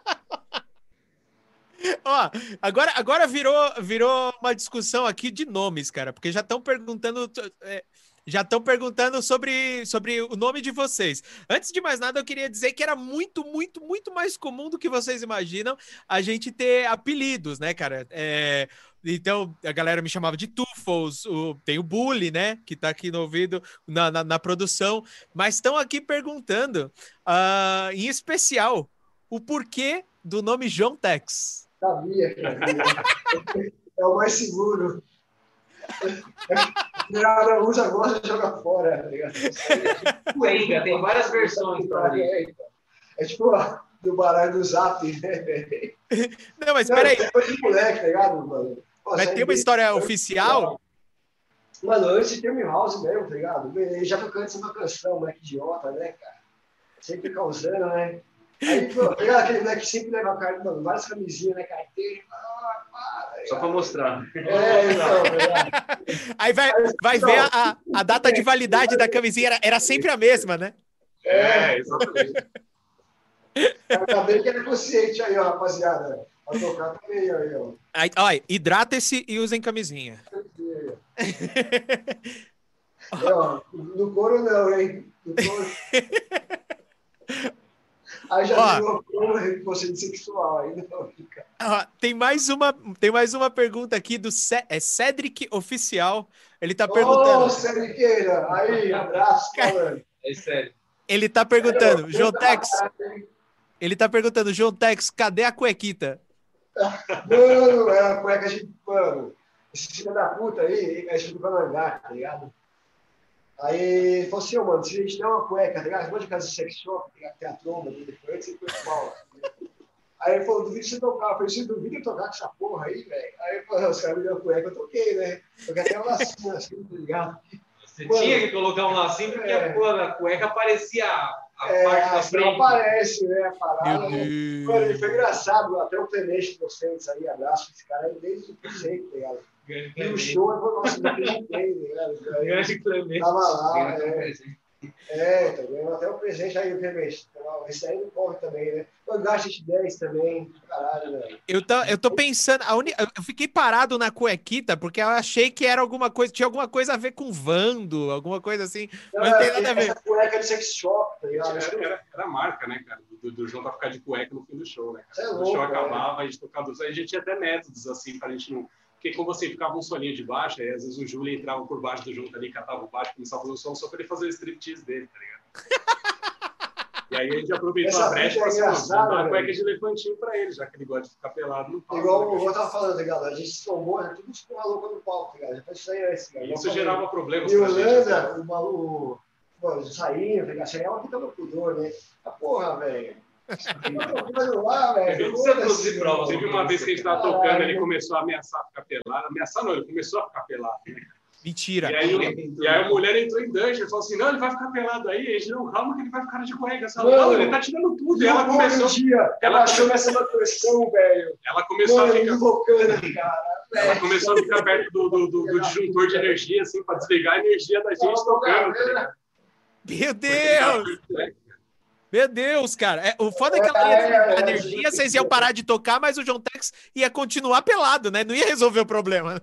Ó, agora, agora virou, virou uma discussão aqui de nomes, cara, porque já estão perguntando. É, já estão perguntando sobre, sobre o nome de vocês. Antes de mais nada, eu queria dizer que era muito, muito, muito mais comum do que vocês imaginam a gente ter apelidos, né, cara? É, então, a galera me chamava de Tufos, o, tem o Bully, né? Que tá aqui no ouvido, na, na, na produção. Mas estão aqui perguntando, uh, em especial, o porquê do nome João Tex. Sabia, sabia. é o mais seguro. Cara, usa, gosta e joga fora. Tá Coenga, tem várias versões para É tipo a- do baralho do Zap, né, velho? Não, mas peraí, é coisa de moleque, tá ligado, mano? Mas tem uma história oficial? Mano, antes de ter o House mesmo, tá ligado? Ele já tocando essa canção, moleque idiota, né, cara? Sempre causando, né? Aí, pô, tá ligado? Aquele moleque que sempre leva a cara, mano, várias camisinhas, né, carteira. Ah, para, Só pra mostrar. É, então, tá? Aí vai, vai ver a, a- a data de validade da camisinha, era, era sempre a mesma, né? É, exatamente. Ainda bem que é consciente aí, ó, rapaziada. Pra tocar também, aí, ó. Aí, olha, hidratem-se e usem camisinha. É, ó, no couro não, hein? No couro. Aí já Ó. virou couro conceito sexual, aí não fica. Ó, tem, mais uma, tem mais uma pergunta aqui do Cé- é Cedric Oficial. Ele tá Ô, perguntando. Ceriqueira! Aí, abraço, falando. É sério. Ele tá perguntando, João Tex. Ele tá perguntando, João Tex, cadê a cuequita? Mano, é a cueca de pano. Esse filho da puta aí, gente ficou no hangar, tá ligado? Aí ele falou assim, mano, se a gente der uma cueca, tá ligado? Você pode casa de sex shop, tá a tromba depois, você foi mal. Aí ele falou, duvido você tocar. Eu falei, você duvida eu tocar com essa porra aí, velho? Aí ele falou, os caras me deram cueca, eu toquei, né? Toquei até uma lacinha assim, tá ligado? Você Mano. tinha que colocar um lacinho porque É. a, porra, cueca aparecia a, a É, parte da frente. aparece, né, a parada. Né? Mano, foi engraçado, até o Clemente Docentes aí, abraço esse cara aí desde o sempre, tá ligado? Grande E o show, eu falei, nossa, não? Aí, Grande Clemente. Tava lá, é. É, tá ganhando até o presente aí, o Clemente. Esse aí não corre também, né? O Gacha 10 também, caralho, velho. Eu tô, eu tô pensando, a uni- eu fiquei parado na cuequita porque eu achei que era alguma coisa, tinha alguma coisa a ver com Vando, alguma coisa assim. Mas não tem nada a ver. Essa cueca de sex shop, tá ligado? Era, era, era a marca, né, cara? Do, do João pra ficar de cueca no fim do show, né? É? Quando o louco, show acabava, a gente tocava. A gente tinha até métodos, assim, pra gente não. Porque como você ficava um solinho de baixo, aí às vezes o Júlio entrava por baixo do João ali, catava o baixo, começava a fazer o som só pra ele fazer o striptease dele, tá ligado? E aí a gente aproveitou Essa a brecha é e assim, vamos dar uma cueca de elefantinho pra ele, já que ele gosta de ficar pelado no palco. Igual né, eu tava falando, tá ligado? A gente se tomou, já tudo ficou louco no palco, tá ligado? Já isso aí, esse cara. E Isso gerava problemas. E pra gente. assim. Holanda, o maluco, pô, saindo, tá ligado? Aí é uma pudor, né? A porra, velho. Lá, velho. Produzir prova. Teve uma vez que a gente tava Caralho. tocando, ele começou a ameaçar ficar pelado. Ameaçar não, ele começou a ficar pelado. Mentira. E aí, o- e aí a mulher entrou em dungeon e falou assim: não, ele vai ficar pelado aí. E gente, não, calma que ele vai ficar de cueca. Ela falou, não, ele tá tirando tudo. E ela começou, dia, ela achou essa pressão, velho. ela começou a ficar. invocando, cara. Ela começou a ficar perto do, do, do- do disjuntor de energia, assim, pra desligar a energia da gente tocando. tá ligado? Meu Deus! Meu Deus, cara. É, o foda é que ela ia É, é, energia, é. vocês iam parar de tocar, mas o João Tex ia continuar pelado, né? Não ia resolver o problema.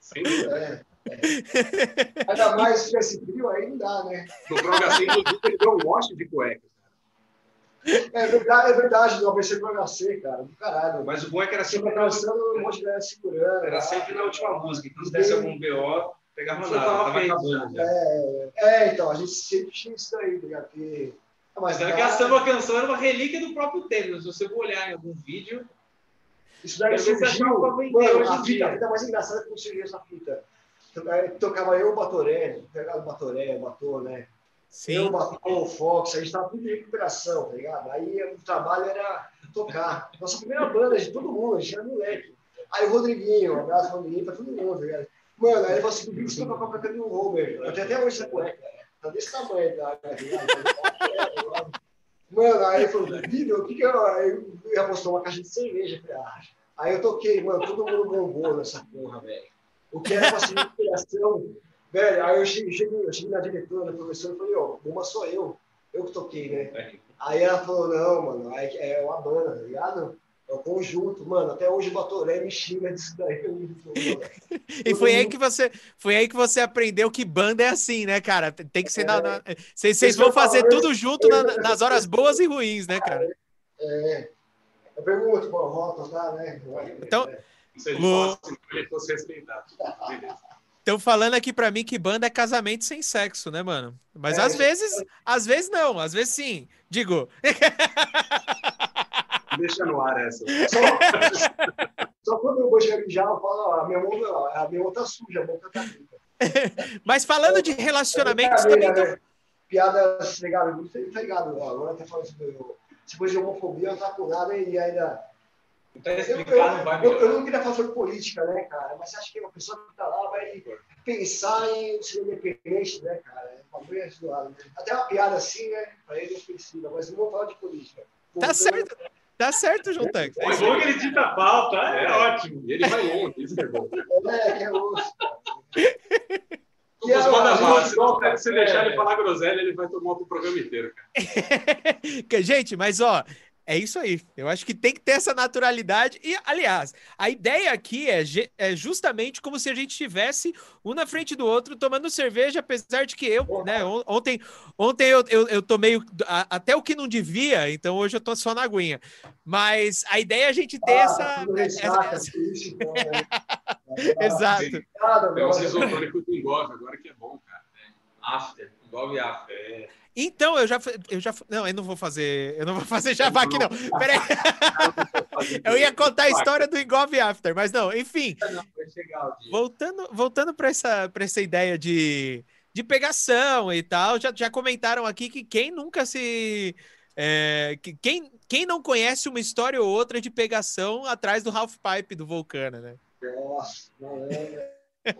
Sem dúvida. É. Ainda mais se tivesse frio, aí não dá, né? No inclusive, ele deu um monte de cueca. É verdade, é verdade, do ABC pro HC, cara, do caralho. Mas o bom é que era Sempre na, cansando um monte de galera segurando. era lá. sempre na última música. Então, se desse algum BO, pegava nada. tava Tava feito. acabando já. É, é, então, a gente sempre tinha isso daí, tá ligado? Porque... Mas é que a samba canção era uma relíquia do próprio Taylor. Se você for olhar em algum vídeo, Isso daí se surgiu, mano, a fita, a fita mais engraçada é que surgiu essa fita. Aí Tocava eu, o Batoré, pegava o Batoré, o Bator, né? Eu, o Bator, o Fox, a gente tava tudo em recuperação, tá ligado? Aí o trabalho era tocar. Nossa primeira banda de todo mundo, a gente era moleque. Aí o Rodriguinho, um abraço Rodriguinho pra todo mundo, tá ligado? Mano, aí ele falou assim, você tocar com a cueca do Homer. Eu tenho até hoje essa cueca, tá desse tamanho, ligado? Mano, aí ele falou, duvido, o que que eu... Aí ele apostou uma caixa de cerveja, eu falei, ah, Aí eu toquei, mano, todo mundo bombou nessa porra, velho. O que era pra ser inspiração, velho. Aí eu cheguei, cheguei, eu cheguei na diretora, na professora, e falei, ó, bomba sou eu. Eu que toquei, né? Aí ela falou, não, mano, aí é uma banda, tá ligado? É um conjunto, mano. Até hoje o Batoré me xinga disso daí. E foi aí que você, foi aí que você aprendeu que banda é assim, né, cara? Tem que ser na. na- Vocês vocês vão fazer tudo junto na- nas horas boas e ruins, né, cara? É. Eu pergunto, pô, volta, tá, né? Então- Se ele O- falasse ele fosse respeitado. Beleza. Estão falando aqui pra mim que banda é casamento sem sexo, né, mano? Mas É, às vezes, às vezes não, às vezes sim. Digo, Deixa no ar essa. Só, só quando eu vou mijar, eu falo, ó, a minha mão, ó, a minha mão tá suja, a boca tá limpa. mas falando de relacionamentos também. Brincadeira, tão- né? Piadas, ligado? Muito tá ligado. ó, Agora tá falando sobre coisa de homofobia tá com nada e ainda. Não tá Eu, eu, vai eu, não queria falar sobre política, né, cara? Mas você acha que uma pessoa que tá lá vai pensar em ser independente, né, cara? É uma coisa zoada, né? Até uma piada assim, né? Pra ele é ofensiva, mas não vou falar de política. Tá certo. Tá certo, João Tanques. É É bom que ele dita a pauta, é, É. ótimo. E ele vai longe, isso que é bom. É, que é osso. Bala. gente Se, deixar é. ele falar groselha, ele vai tomar o programa inteiro, cara. Que, Gente, mas ó, é isso aí. Eu acho que tem que ter essa naturalidade. E, aliás, a ideia aqui é, é justamente como se a gente estivesse um na frente do outro tomando cerveja, apesar de que eu, né, on- ontem, ontem eu, eu, eu tomei o- a- até o que não devia, então hoje eu tô só na aguinha. Mas a ideia é a gente ter Ah, essa. tudo essa- né? Exato. Uns agora. isotônicos do Engove agora que é bom, cara. After, envolve after. É. Então, eu já, eu já. Não, eu não vou fazer. Eu não vou fazer jabá aqui, não. Peraí. Eu ia contar a história do Engove After, mas não, enfim. Voltando, voltando para essa, pra essa ideia de, de pegação e tal, já, já comentaram aqui que quem nunca se. é, que quem, quem não conhece uma história ou outra de pegação atrás do half pipe do Vulcana, né? Nossa, não é. É.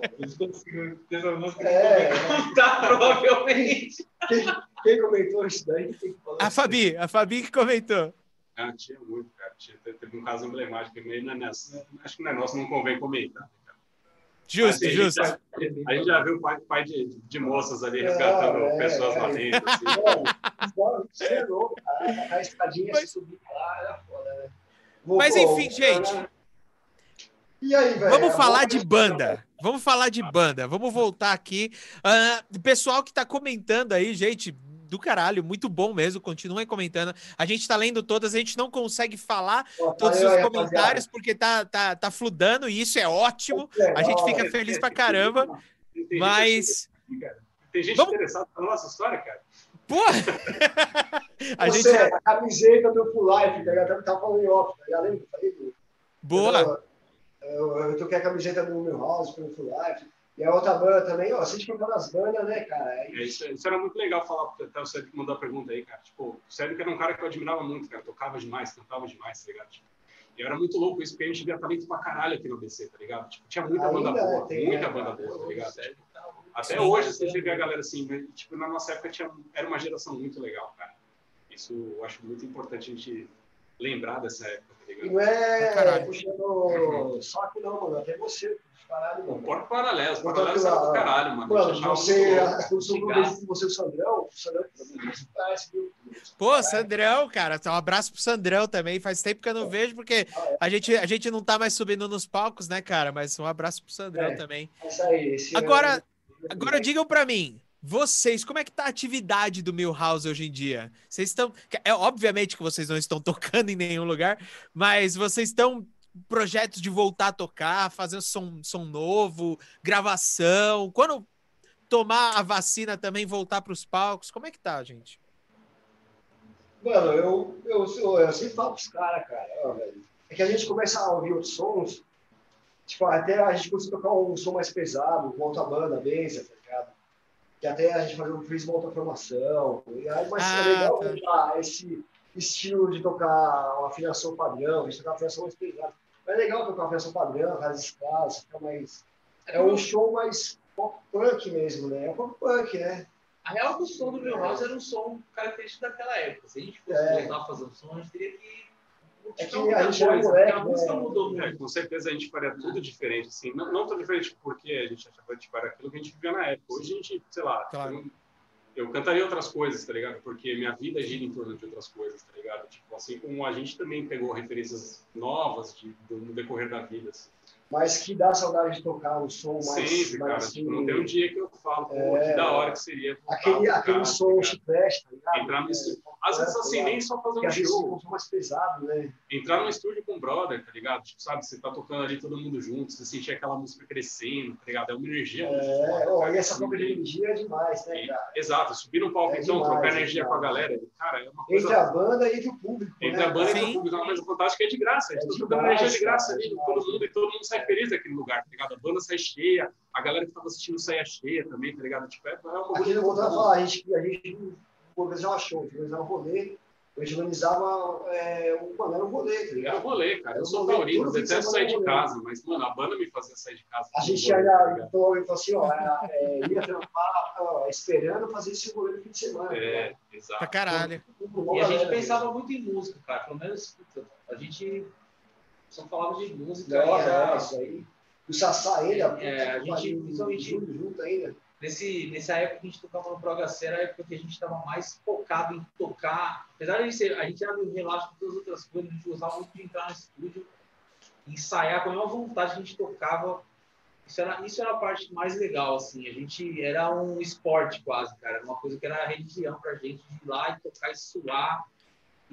contar, provavelmente. Quem, quem comentou isso daí tem que falar. A Fabi, a Fabi que comentou. Ah, tinha muito, cara. Tinha, teve um caso emblemático, meio não é nessa. Acho que não é nosso, não convém comentar. Justo, Assim, a gente justo. já- A gente já viu pai, pai de, de moças ali É, resgatando é, pessoas lá é. dentro. Assim. Você é louco, cara. A escadinha se subir lá, era foda, né? Mas enfim, gente. Né? E aí, velho? Vamos falar de banda. Vamos falar de banda. Vamos voltar aqui. Ah, pessoal que tá comentando aí, gente, do caralho, muito bom mesmo. Continuem comentando. A gente tá lendo todas, a gente não consegue falar Ó, todos valeu os aí, comentários porque tá, tá, tá fludando e isso é ótimo. A gente fica feliz pra caramba. Tem gente Mas, assim. Tem gente Vamos- interessada na nossa história, cara. pô, a gente. Você, a camiseta do Full Life, tá ligado? Eu tava falando em off, tá ligado? Boa. Eu, eu toquei a camiseta do Milhouse pelo Full Life. E a outra banda também, ó, se a gente for falar das bandas, né, cara? É É, isso. isso, isso era muito legal falar, até o Sérgio que mandou a pergunta aí, cara. Tipo, o Sérgio que era um cara que eu admirava muito, cara. Tocava demais, cantava demais, tá ligado? Tipo, e era muito louco isso, porque a gente via talento pra caralho aqui no ABC, tá ligado? Tipo, tinha muita Ainda banda boa, tem, muita né, banda boa, tá ligado? Sério, tá. Até Sim. hoje você vê a galera assim, mas, tipo, na nossa época tinha, era uma geração muito legal, cara. Isso eu acho muito importante a gente lembrar dessa época, tá ligado? não é puxando saco, não, mano. Até você, caralho, O mano. Porto Paralelo, os paralelos tá- eram do caralho, mano. Mano, você, a produção que você, o Sandrão, o Sandrão, parece, viu? Pô, Sandrão, cara, um abraço pro Sandrão também. Faz tempo que eu não vejo, porque a gente, a gente não tá mais subindo nos palcos, né, cara? Mas um abraço pro Sandrão É. também. Aí, Agora, Agora digam pra mim, vocês, como é que tá a atividade do Milhouse hoje em dia? Vocês estão, é obviamente que vocês não estão tocando em nenhum lugar, mas vocês estão projetos de voltar a tocar, fazer som, som novo, gravação, quando tomar a vacina também voltar para os palcos, como é que tá, gente? Mano, eu, eu, eu, sempre falo pros caras, cara, é que a gente começa a ouvir outros sons, tipo, até a gente a tocar um som mais pesado, com outra banda, benção, tá ligado? Que até a gente fazer um fez uma outra formação, e aí, mas Ah, é legal tá. esse estilo de tocar uma afinação padrão, de tocar uma afinação mais pesada. Mas é legal tocar uma afinação padrão, as escalas, fica mais... É um show mais pop punk mesmo, né? É um pop punk, né? A real é que o som do meu house era um som característico daquela época. Se a gente fosse É. fazer um som, a gente teria que. É que modificar a gente era coisa, moleque, porque a música né? mudou muito. É, com certeza a gente faria tudo diferente, assim. Não, não tão diferente porque a gente achava tipo, era aquilo que a gente vivia na época. Hoje a gente, sei lá, Claro. eu, eu cantaria outras coisas, tá ligado? Porque minha vida gira em torno de outras coisas, tá ligado? Tipo, assim como a gente também pegou referências novas de, do, no decorrer da vida. Assim. Mas que dá saudade de tocar um som mais... Sempre, cara. mais Tipo, não tem um dia que eu falo, pô, É. que da hora que seria. Aquele, tocar, aquele tá som ligado? chiclete, tá ligado? Entrar no É, estúdio. Às vezes, é, assim, tá nem só fazer um show. um som mais pesado, né? entrar no estúdio com um brother, tá ligado? Tipo, sabe, você tá tocando ali todo mundo junto, você sentir aquela música crescendo, tá ligado? É uma energia muito É, foda, cara. e essa troca de energia é demais, né, E- cara? Exato, subir no palco, É então, demais, trocar é energia com a galera, cara, é uma coisa... Entre a banda e entre o público. Entre né, a banda e cara? o público, é uma coisa fantástica, é de graça. A gente É tá trocando energia de graça cara, ali, é todo mundo, e todo mundo sai feliz daquele lugar, tá ligado? A banda sai cheia, a galera que tava assistindo saia cheia também, tá ligado? Tipo, é, é uma coisa eu a falar, a gente, a gente organizar um show, organizar um rolê, a gente organizava é, um, mano, era um rolê, tá Era ligado? um rolê, cara. Eu Era um sou rolê, taurino, de detesto sair de era casa, mas, mano, a banda me fazia sair de casa. A gente rolê, tá ia, ligado? então, eu falei assim, ó, era, é, ia trampar, ó, esperando fazer esse rolê no fim de semana. tá É, ligado? Pra exato. caralho. E a gente pensava muito em música, cara. Pelo menos a gente só falava de música. Hora, era- é, isso aí. O Sassá, ele, a É, a gente, principalmente- junto, junto ainda. Nesse, nessa época que a gente tocava no Pro HC, era a época que a gente estava mais focado em tocar. Apesar de ser, a gente era meio relaxo com todas as outras coisas, a gente gostava muito de entrar no estúdio, ensaiar com a mesma vontade a gente tocava. Isso era, isso era a parte mais legal, assim. A gente era um esporte quase, cara. Uma coisa que era religião pra gente, de ir lá e tocar e suar.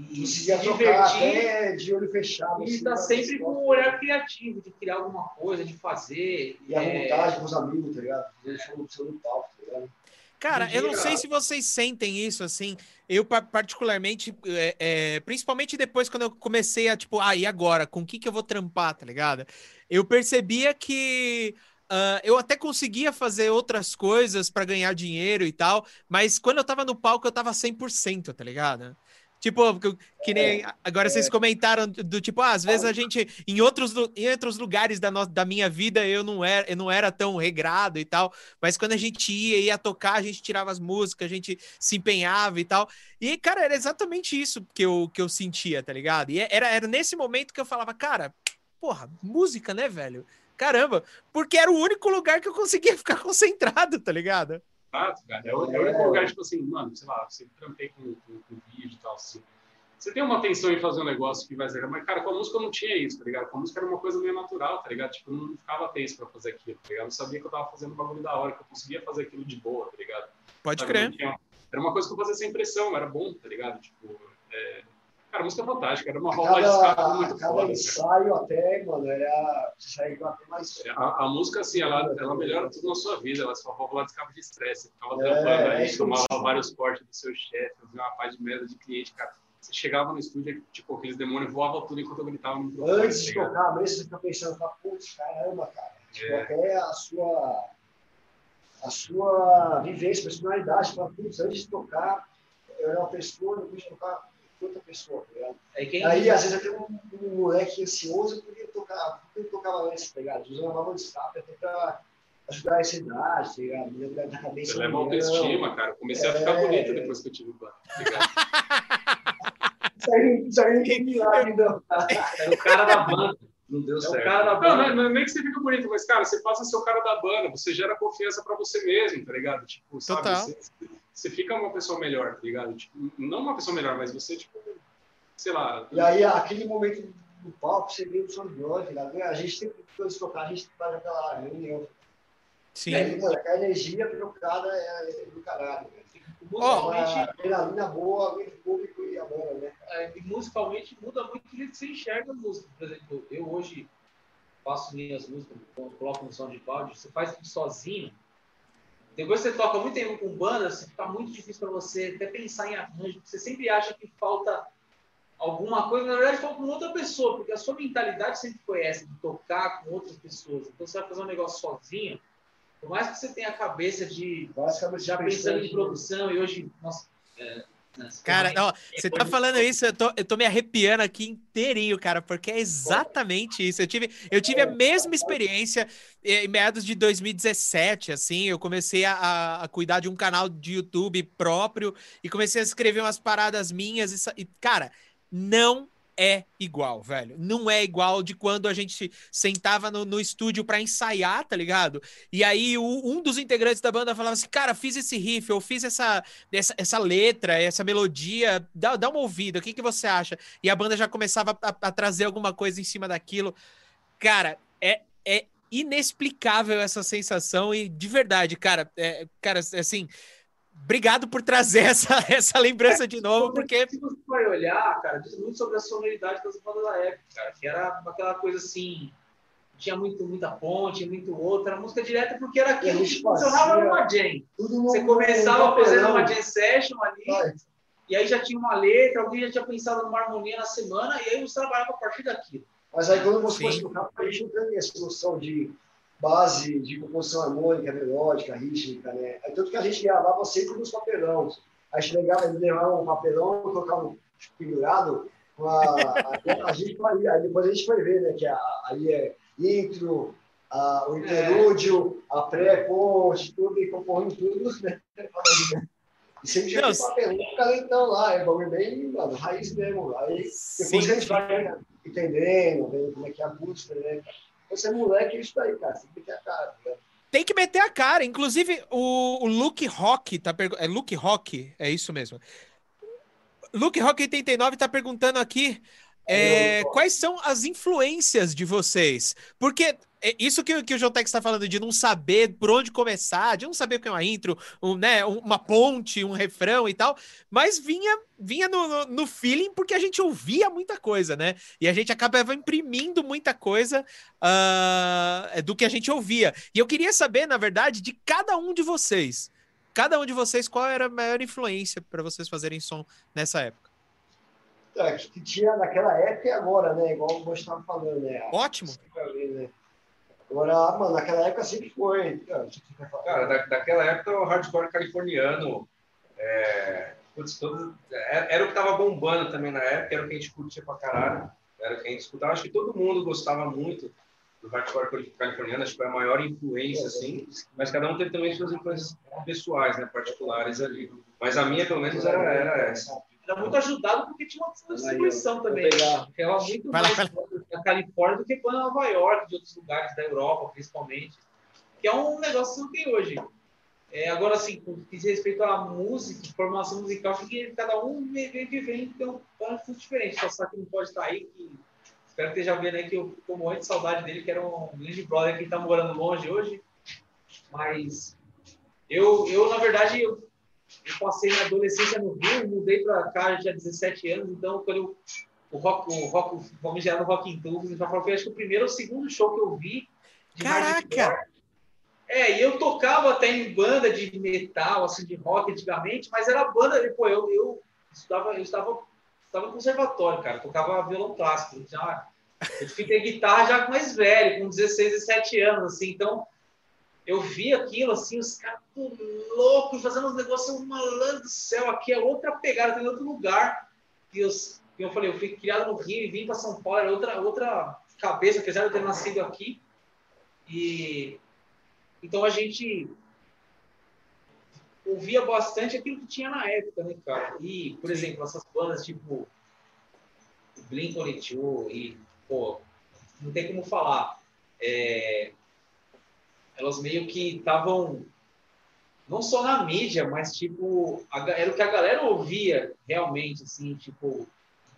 E se Conseguia tocar até de olho fechado. E assim, pra- sempre com um olhar criativo, de criar alguma coisa, de fazer. E a é, vontade com os amigos, tá ligado? Fazer show no seu palco, tá ligado? Cara, eu não sei se vocês sentem isso, assim. Eu, pa- particularmente, é, é, principalmente depois quando eu comecei a, tipo, ah, e agora? Com o que, que eu vou trampar, tá ligado? Eu percebia que ah, eu até conseguia fazer outras coisas pra ganhar dinheiro e tal, mas quando eu tava no palco, eu tava 100%, tá ligado? Tipo, que, nem agora vocês comentaram do, tipo, ah, às vezes a gente em outros, em outros lugares da, no, da minha vida eu não era eu não era tão regrado e tal, mas quando a gente ia ia tocar, a gente tirava as músicas, a gente se empenhava e tal. E cara, era exatamente isso que eu, que eu sentia, tá ligado? E era, era nesse momento que eu falava, cara, porra, música, né, velho? Caramba, porque era o único lugar que eu conseguia ficar concentrado, tá ligado? Exato, cara. É o, é o único lugar, tipo assim, mano, sei lá, você trampei com, com, com vídeo e tal, assim. Você tem uma atenção em fazer um negócio que vai ser. Mas, cara, com a música eu não tinha isso, tá ligado? Com a música era uma coisa meio natural, tá ligado? Tipo, eu não ficava tenso pra fazer aquilo, tá ligado? Eu sabia que eu tava fazendo um bagulho da hora, que eu conseguia fazer aquilo de boa, tá ligado? Pode Sabe? crer. Tinha- Era uma coisa que eu fazia sem pressão, era bom, tá ligado? Tipo, é... cara, a música é fantástica, era uma rola de escape Cada, muito cada foda. cara. ensaio até, mano, era. Até mais. A, a música, assim, ela, ela melhora tudo na sua vida, ela só rola de escape de estresse. Você ficava É, trampando é aí, isso tomava mesmo. vários cortes do seu chefe, fazia uma paz de merda de cliente, cara. Você chegava no estúdio, tipo, aqueles demônios voavam tudo enquanto eu gritava no microfone. Antes tá de ligado? tocar, mesmo você fica pensando, putz, caramba, cara. Tipo, É. até a sua. A sua vivência, personalidade, fala, putz, antes de tocar, eu era uma pessoa, depois de tocar, outra pessoa, tá ligado? É quem Aí, às vezes, até um, um moleque ansioso, eu podia tocar, porque eu tocava antes, tá ligado? Usando a válvula de escape até pra ajudar a ansiedade, tá ligado? Me lembrar da cabeça. Você leva autoestima, cara. Eu comecei a ficar É. bonito depois que eu tive o plano. Tá ligado? Isso aí, não tem milagre, não. era o cara da banda. Não deu É o certo. cara da Não, banda. não, não é nem que você fica bonito, mas, cara, você passa a ser o cara da banda, você gera confiança pra você mesmo, tá ligado? Tipo, sabe? Total. Você, você fica uma pessoa melhor, tá ligado? Tipo, não uma pessoa melhor, mas você, tipo, sei lá. E aí, aquele momento do palco, você vê o som de voz, tá ligado? A gente sempre, antes de tocar, a gente faz aquela reunião. Sim. E aí, mano, a energia trocada é do caralho, velho. Musicalmente, Uma adrenalina boa, entre o público e a banda, né? é, e musicalmente muda muito o jeito que você enxerga a música. Por exemplo, eu hoje faço minhas músicas, coloco no som de balde, você faz tudo sozinho. Depois você toca muito tempo com você fica muito difícil para você até pensar em arranjo, porque você sempre acha que falta alguma coisa, na verdade falta com outra pessoa, porque a sua mentalidade sempre foi essa, de tocar com outras pessoas. Então você vai fazer um negócio sozinho, por mais que você tenha a cabeça de Basicamente, já pensando em pensando produção, e hoje, nossa, é, né, Cara, ó, você tá falando isso, eu tô, eu tô me arrepiando aqui inteirinho, cara, porque é exatamente isso. Eu tive, eu tive a mesma experiência eh, em meados de 2017, assim, eu comecei a- a, cuidar de um canal de YouTube próprio e comecei a escrever umas paradas minhas e, e, cara, não é igual, velho. Não é igual de quando a gente sentava no, no estúdio pra ensaiar, tá ligado? E aí o- um dos integrantes da banda falava assim, cara, fiz esse riff, eu fiz essa, essa, essa letra, essa melodia, dá, dá uma ouvida, o que, que você acha? E a banda já começava a, a trazer alguma coisa em cima daquilo. Cara, é, é inexplicável essa sensação e de verdade, cara, é, cara, assim, obrigado por trazer essa, essa lembrança de novo, porque Se você for olhar, cara, diz muito sobre a sonoridade das bandas da época, cara, que era aquela coisa assim, tinha muito, muita ponte, muito outra, era música direta porque era aquilo a que funcionava numa jam. Você começava fazendo uma jam session ali, Vai. e aí já tinha uma letra, alguém já tinha pensado numa harmonia na semana, e aí você trabalhava a partir daquilo. Mas aí quando você Sim. fosse tocar, a gente não tem essa noção de base, de composição harmônica, melódica, rítmica, né? Tanto que a gente gravava sempre nos papelão. A gente levava, levava um papelão, colocava pendurado, a, a, a, gente vai, aí depois a gente vai ver, né? Que a, aí é intro, a, o interlúdio, a pré-ponte, tudo, e concorrendo tudo, né? E sempre tinha papelão calentão lá, é bagulho bem, mano, raiz mesmo. Aí depois Sim. a gente vai né, entendendo, vendo como é que é a música, né? Você é moleque, é isso aí, cara. Você tem que ter a cara, né? Tem que meter a cara. Inclusive, o, o Luke Rock tá perguntando. É Luke Rock? É isso mesmo. Luke Rock 89 tá perguntando aqui. É, quais são as influências de vocês? Porque isso que, que o Jotex está falando, de não saber por onde começar, de não saber o que é uma intro, um, né, uma ponte, um refrão e tal, mas vinha vinha no, no, no, feeling porque a gente ouvia muita coisa, né? E a gente acabava imprimindo muita coisa uh, do que a gente ouvia. E eu queria saber, na verdade, de cada um de vocês, cada um de vocês, qual era a maior influência para vocês fazerem som nessa época? É, que tinha naquela época e agora, né? Igual você estava falando, né? Ótimo. Né? Agora, mano, naquela época sempre foi. Cara, da, daquela época o hardcore californiano é, putz, todo, é, era o que tava bombando também na época, era o que a gente curtia pra caralho, era o que a gente escutava. Acho que todo mundo gostava muito do hardcore californiano, acho que foi a maior influência, assim, mas cada um teve também suas influências pessoais, né, particulares ali. Mas a minha, pelo menos, era, era essa era muito ajudado porque tinha uma distribuição também. Ela muito mais na Califórnia do que para Nova York, de outros lugares da Europa, principalmente. Que é um negócio que não tem hoje. É, agora, assim, com que respeito à música, formação musical, acho que cada um vem vivendo então, um muito diferente. Só que não pode estar aí, que espero que esteja vendo aí que eu estou morrendo de saudade dele, que era um grande brother que está morando longe hoje. Mas eu, eu na verdade, eu eu passei minha adolescência no Rio, mudei para cá, já tinha 17 anos, então quando eu, o rock, o rock, vamos gerar no Rock in falou que acho que o primeiro ou o segundo show que eu vi de Caraca! É, e eu tocava até em banda de metal, assim, de rock antigamente, mas era banda, pô, eu, eu estudava, eu estava, estava no conservatório, cara, tocava violão clássico, já, eu fiquei guitarra já mais velho, com 16, 17 anos, assim, então eu vi aquilo, assim, os caras loucos, fazendo uns negócios, malandro do céu, aqui é outra pegada, tem outro lugar. E os, eu falei, eu fui criado no Rio e vim para São Paulo, era outra, outra cabeça, apesar de eu ter nascido aqui. E então a gente ouvia bastante aquilo que tinha na época, né, cara? E, por exemplo, essas bandas tipo Blink-182 e, pô, não tem como falar. É, elas meio que estavam não só na mídia, mas tipo a, era o que a galera ouvia realmente, assim, tipo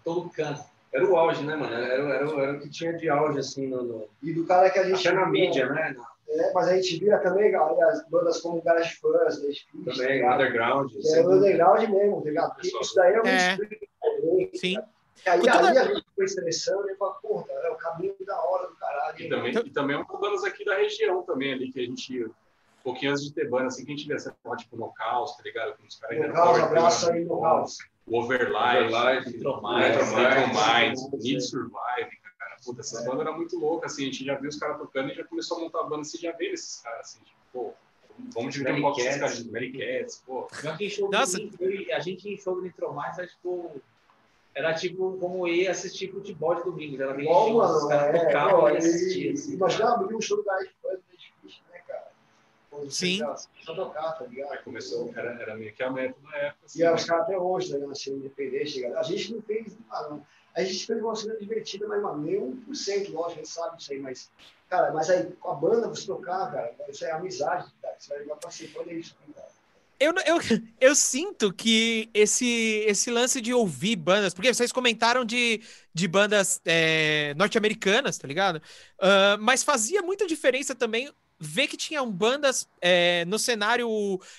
todo canto. Era o auge, né, mano? Era, era, era, o que tinha de auge, assim, no, no... E do cara que a gente... Até na mídia, né? É, mas a gente via também, galera, as bandas como Garage Fãs, Também, tá Underground. É, o Underground mesmo, tá ligado? Isso daí é um é. Sim. E aí, aí a gente foi seleção e falou, porra, é o caminho da hora do caralho. E também, e também é bandas aqui da região também ali, que a gente, um pouquinho antes de ter banda, assim, que a gente vê essa tipo no caos, tá ligado? Com os caras ainda. Caos, abraço aí no caos. O Overlife, Overlife Metromind, Need Survive, cara. Puta, essas é. bandas eram muito loucas, assim, a gente já viu os caras tocando e já começou a montar banda, assim, já vê esses caras, assim, tipo, pô, Vamos dividir um pouco esses caras de Mary Cats, pô. Nossa. A gente em show do Nitromais, acho que era tipo como ir assistir futebol de domingo. Era bem Bom, mano, os caras é, tocavam e assistiam. Assim, imagina abrir um show da Ice difícil, né, cara? Sim. Só tocar, tá ligado? Aí começou, era, era meio que a meta na época. Assim, e é, os caras até hoje, tá ligado? Assim, independente, A gente não fez, mano, a gente fez uma cena divertida, mas, mano, nem 1%, lógico, a gente sabe isso aí, mas, cara, mas aí com a banda você tocar, cara, isso é amizade, cara, você vai ligar pra si, olha isso, cara eu, eu, eu sinto que esse, esse lance de ouvir bandas, porque vocês comentaram de, de bandas é, norte-americanas, tá ligado? Uh, mas fazia muita diferença também ver que tinham bandas é, no cenário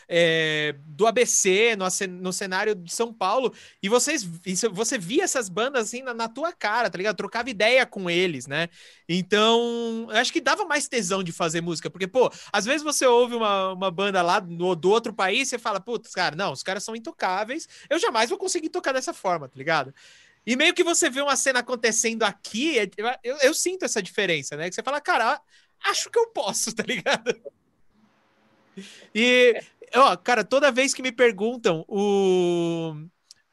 é, do ABC, no, no, cenário de São Paulo, e vocês, você via essas bandas assim na, na, tua cara, tá ligado? Trocava ideia com eles, né? Então, acho que dava mais tesão de fazer música, porque, pô, às vezes você ouve uma, uma banda lá do, do outro país, você fala, putz, cara, não, os caras são intocáveis, eu jamais vou conseguir tocar dessa forma, tá ligado? E meio que você vê uma cena acontecendo aqui, é, eu, eu, sinto essa diferença, né? Que você fala, cara, acho que eu posso, tá ligado? E, ó, cara, toda vez que me perguntam o.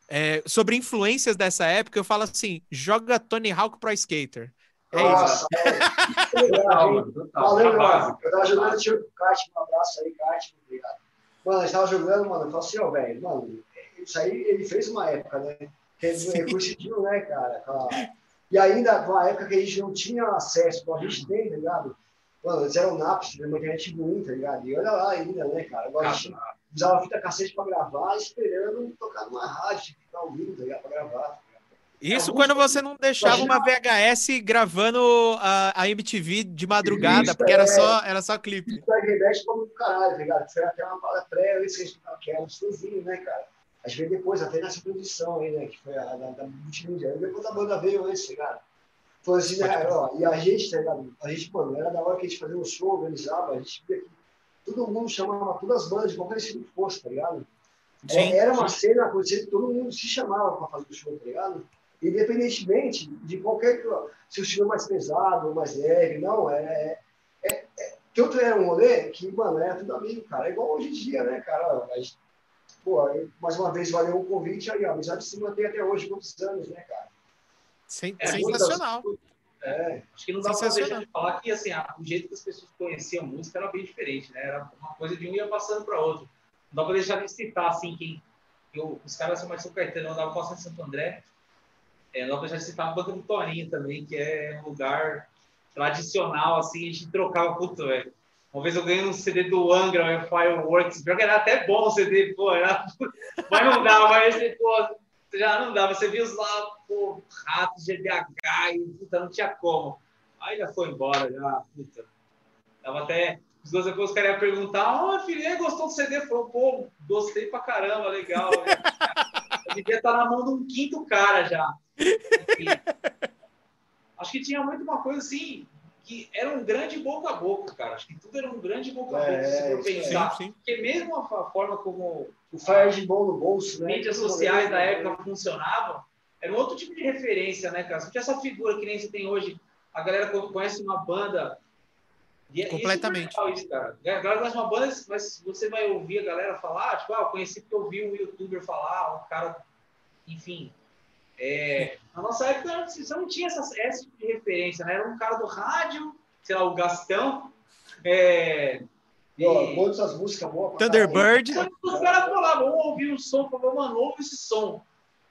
é, sobre influências dessa época, eu falo assim: joga Tony Hawk Pro Skater. É Nossa, isso. é. Legal, hein? Valeu, mano. Eu tava jogando tiro com o Kart, um abraço aí, Kart, obrigado. Mano, a gente tava jogando, mano, eu falei assim, ó, velho, mano, isso aí ele fez uma época, né? Que ele coincidiu, né, cara? com a- E ainda, uma época que a gente não tinha acesso, como a gente tem, tá ligado? Mano, eles eram naps, uma internet ruim, tá ligado? E olha lá ainda, né, cara? Agora a gente usava fita cassete pra gravar, esperando tocar numa rádio, ficar ouvindo, tá ligado? Pra gravar. tá ligado? Isso Alguns- quando você não deixava uma VHS gravando a, a MTV de madrugada, Isso, porque era é. só, era só clipe. Isso aí remete pra muito caralho, tá ligado? Foi até uma parada pré, antes que a gente era um sozinho, né, cara? A gente veio depois, até nessa produção aí, né? Que foi a da, da multimídia. Aí depois a banda veio antes, tá Foi assim, né? Ó, e a gente, tá ligado? A gente, mano, era da hora que a gente fazia um show, organizava, a gente via que todo mundo chamava todas as bandas de qualquer estilo que fosse, tá ligado? É, Sim, era uma cena acontecendo que todo mundo se chamava pra fazer o show, tá ligado? Independentemente de qualquer. Se o estilo é mais pesado ou mais leve, não, é, é, é, tanto era um rolê que, mano, era tudo amigo, cara. É igual hoje em dia, né, cara? Pô, mais uma vez, valeu o convite aí, a amizade se mantém até hoje, quantos anos, né, cara? Sen- É, sensacional. É, Acho que não dá pra Sensacional. deixar de falar que assim, a- o jeito que as pessoas conheciam a música era bem diferente, né? Era uma coisa de um ia passando para outro. Não dá pra deixar de citar assim quem. Eu, os caras são mais São Caetano, andava com a Santo André. É, não dá pra deixar de citar a banca do Toninho também, que é um lugar tradicional, assim, a gente trocava puto, velho. Uma vez eu ganhei um CD do Angra, Fireworks, pior que era até bom o CD, pô, era... mas não dava, mas pô, já não dava. Você viu os lá, pô, ratos, GBH, e puta, não tinha como. Aí já foi embora, já, puta. Tava até. Os dois depois os caras iam perguntar: Ó, filho, e aí, gostou do CD? Falou, pô, gostei pra caramba, legal. né? Eu devia estar na mão de um quinto cara já. Enfim. Acho que tinha muito uma coisa assim, que era um grande boca a boca, cara. Acho que tudo era um grande boca a boca, É, se for sim, pensar. sim. Porque mesmo a forma como o Fire de bom no bolso, né? mídias sociais da época funcionavam, era um outro tipo de referência, né, cara? Você não tinha essa figura que nem você tem hoje. A galera co- conhece uma banda. e é- é Completamente. legal isso, cara. A galera conhece uma banda, mas você vai ouvir a galera falar, tipo, ah, eu conheci porque eu vi um youtuber falar, um cara, enfim. É, na nossa época, você não tinha essa, essa tipo de referência, né? Era um cara do rádio, sei lá, o Gastão. É, E, ó, todas as músicas boas. Thunderbird. então, os caras falavam, vamos ouvir um som, falavam, mano, ouve esse som.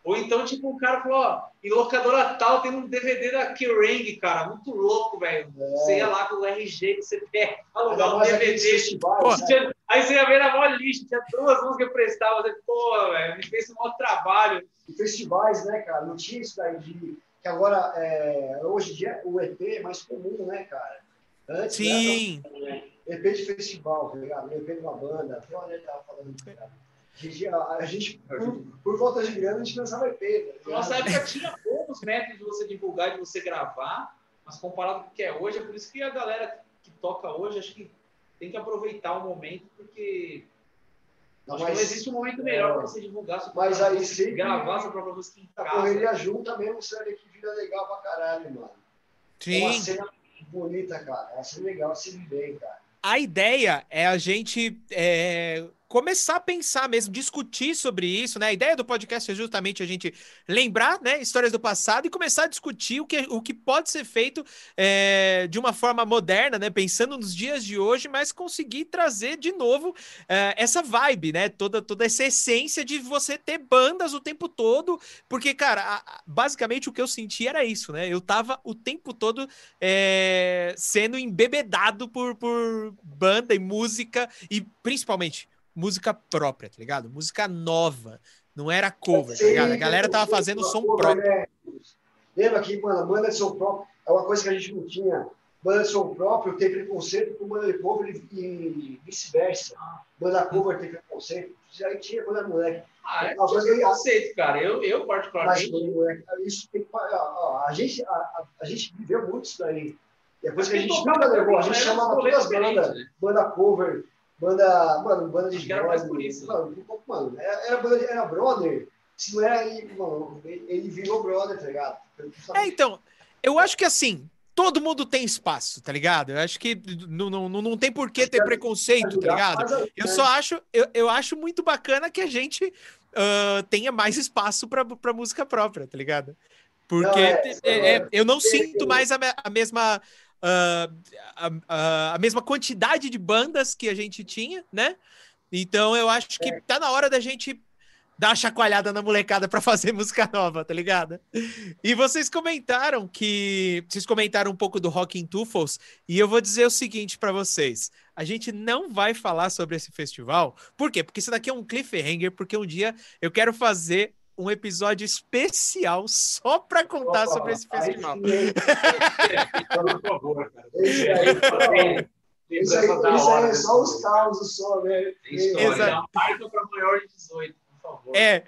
Ou então, tipo, o cara falou, ó, em locadora tal tem um DVD da Kerrang, cara, muito louco, velho. É. Você ia lá com o RG que você pega, Ainda alugar um DVD. festivais, né? Aí você ia ver na maior lixo, tinha duas músicas prestadas. Você, pô, velho, me fez um maior trabalho. E festivais, né, cara? Não tinha isso daí de. Que agora, é, hoje em dia, o EP é mais comum, né, cara? Antes, Sim. Né, EP de festival, tá ligado? EP de uma banda. Até onde ele tava falando, tá? A gente, a, a por, por volta de grana, a gente lançava EP, tá Na nossa época tinha poucos métodos de você divulgar, de você gravar, mas comparado com o que é hoje, é por isso que a galera que toca hoje, acho que tem que aproveitar o momento, porque Não, acho que não mas existe um momento melhor é. para você divulgar sua Mas aí música, sempre- gravar sua própria música em a casa. correria junta mesmo, sabe que vira legal pra caralho, mano. É uma Sim. cena bonita, cara. É uma cena legal se viver, cara. A ideia é a gente é, começar a pensar mesmo, discutir sobre isso, né? A ideia do podcast é justamente a gente lembrar, né, histórias do passado e começar a discutir o que, o que pode ser feito é, de uma forma moderna, né? Pensando nos dias de hoje, mas conseguir trazer de novo é, essa vibe, né? Toda, toda essa essência de você ter bandas o tempo todo, porque, cara, a- basicamente o que eu senti era isso, né? Eu tava o tempo todo é, sendo embebedado por, por banda e música, e principalmente música própria, tá ligado? Música nova. Não era cover, tá ligado? A galera tava fazendo som próprio. Né? Lembra que, mano, banda de som próprio é uma coisa que a gente não tinha. Banda de som próprio tem preconceito com banda de cover e, vice-versa. Banda cover tem preconceito. Isso aí tinha quando era moleque. Ah, é preconceito, cara. Eu, eu particularmente, moleque, isso tem que parar. A, gente, a, a, a gente viveu muito isso daí. Depois que a gente nunca levou, a gente era chamava todas as bandas, né? banda cover, banda, mano, banda de Acho que era mais brother, por isso, né? Mano, mano, era, banda de- era brother. Se não era, ele, mano, ele virou brother, tá ligado? É, então, eu acho que assim, todo mundo tem espaço, tá ligado? Eu acho que não, não, não não tem por que ter preconceito, tá ligado? Eu só acho, eu, eu acho muito bacana que a gente uh, tenha mais espaço para música própria, tá ligado? Porque Não, é, é, é, eu não tem- sinto tem- mais a, a mesma. Ah, a, a- a mesma quantidade de bandas que a gente tinha, né? Então eu acho que É. tá na hora da gente dar uma chacoalhada na molecada para fazer música nova, tá ligado? E vocês comentaram que vocês comentaram um pouco do Rock in Tufos e eu vou dizer o seguinte para vocês: a gente não vai falar sobre esse festival, por quê? Porque isso daqui é um cliffhanger, porque um dia eu quero fazer um episódio especial só para contar Opa, sobre esse festival. hein? Por favor, cara. Esse aí, Isso aí, isso é desse só os causos só, né? Exato. Para maior de 18, por favor. É,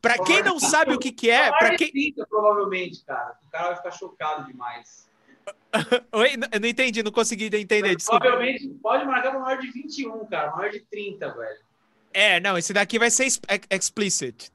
para quem não sabe o que que é, para de quem 30, provavelmente, cara. O cara vai ficar chocado demais. Oi, eu não entendi, não consegui entender, desculpa. Provavelmente pode marcar para maior de 21, cara. Maior de 30, velho. É, não, esse daqui vai ser ex- ex- explicit.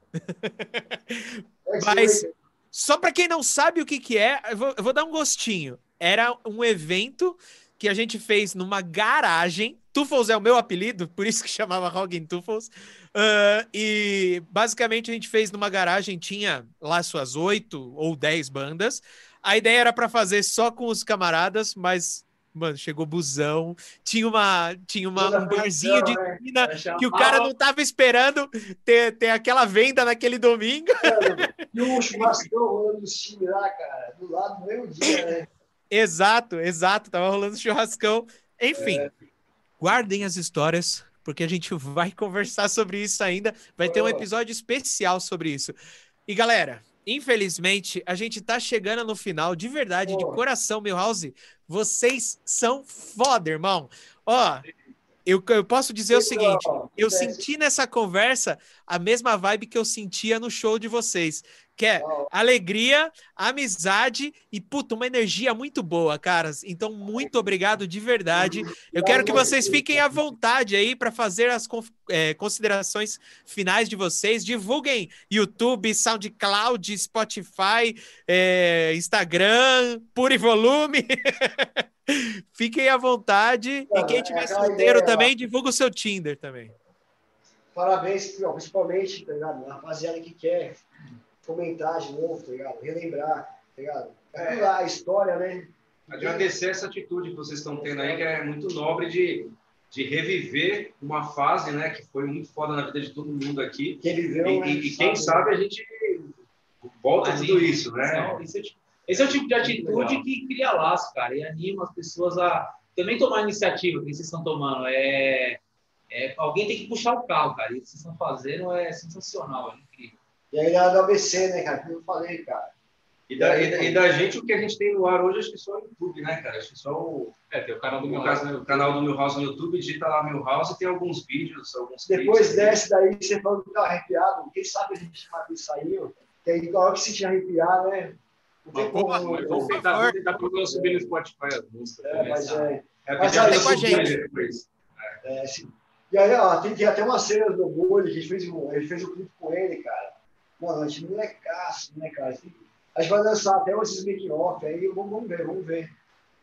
Mas- Só para quem não sabe o que que é, eu vou, eu vou dar um gostinho. Era um evento que a gente fez numa garagem. Tufos é o meu apelido, por isso que chamava Roggin Tufos. Ah, e basicamente a gente fez numa garagem, tinha lá suas oito ou dez bandas. A ideia era para fazer só com os camaradas, mas, mano, chegou busão, tinha uma, tinha uma, um barzinho de né? esquina chamar- que o cara não tava esperando ter, ter aquela venda naquele domingo. E o churrascão rolando os times lá, cara, do lado do mesmo dia, né? Exato, exato, tava rolando churrascão. Enfim, guardem as histórias, porque a gente vai conversar sobre isso ainda. Vai ter um episódio especial sobre isso. E galera, infelizmente, a gente tá chegando no final, de verdade, de coração, Milhouse. Vocês são foda, irmão. Ó, eu, eu posso dizer o seguinte: eu senti nessa conversa a mesma vibe que eu sentia no show de vocês, que é alegria, amizade e, puta, uma energia muito boa, caras. Então, muito obrigado de verdade. Eu quero que vocês fiquem à vontade aí para fazer as é, considerações finais de vocês. Divulguem YouTube, SoundCloud, Spotify, é, Instagram, Pure Volume. Fiquem à vontade. E quem É tiver aquela solteiro também, divulga o seu Tinder também. Parabéns, principalmente, tá ligado? A rapaziada que quer comentar de novo, tá ligado? Relembrar, tá ligado? É lá, a história, né? Agradecer essa atitude que vocês estão tendo aí, que é muito nobre de, de reviver uma fase, né, que foi muito foda na vida de todo mundo aqui. Que ele viu, E, né? e- e quem sabe a gente volta Mas tudo isso, né? Esse, é o tipo, esse é o tipo de atitude que cria laço, cara, e anima as pessoas a também tomar a iniciativa que vocês estão tomando. É, é- alguém tem que puxar o carro, cara. E o que vocês estão fazendo é sensacional, é incrível. E aí lá do ABC, né, cara? Como eu falei, cara. E da, e, da, e da gente, o que a gente tem no ar hoje, acho que só o YouTube, né, cara? Acho que só o, É, tem o canal do meu caso, né, o canal do Milhouse no YouTube, digita lá Milhouse e tem alguns vídeos, alguns Depois clipes. desse daí, você falou que tá arrepiado. Quem sabe a gente matou isso aí, ó. Que aí, na hora que se te arrepiar, né? Não tem como. vamos tentar, tentar menos subir no Spotify as músicas. É, mas sabe? é. É, Mas aí, com a gente. depois. É, sim. E aí, ó, tem, tem até uma cena do Bolho a gente fez, um- a gente fez um clipe com ele, cara. Mano, a gente não é caço, né, cara? A gente vai lançar até esses making-off aí, vamos, ver, vamos ver.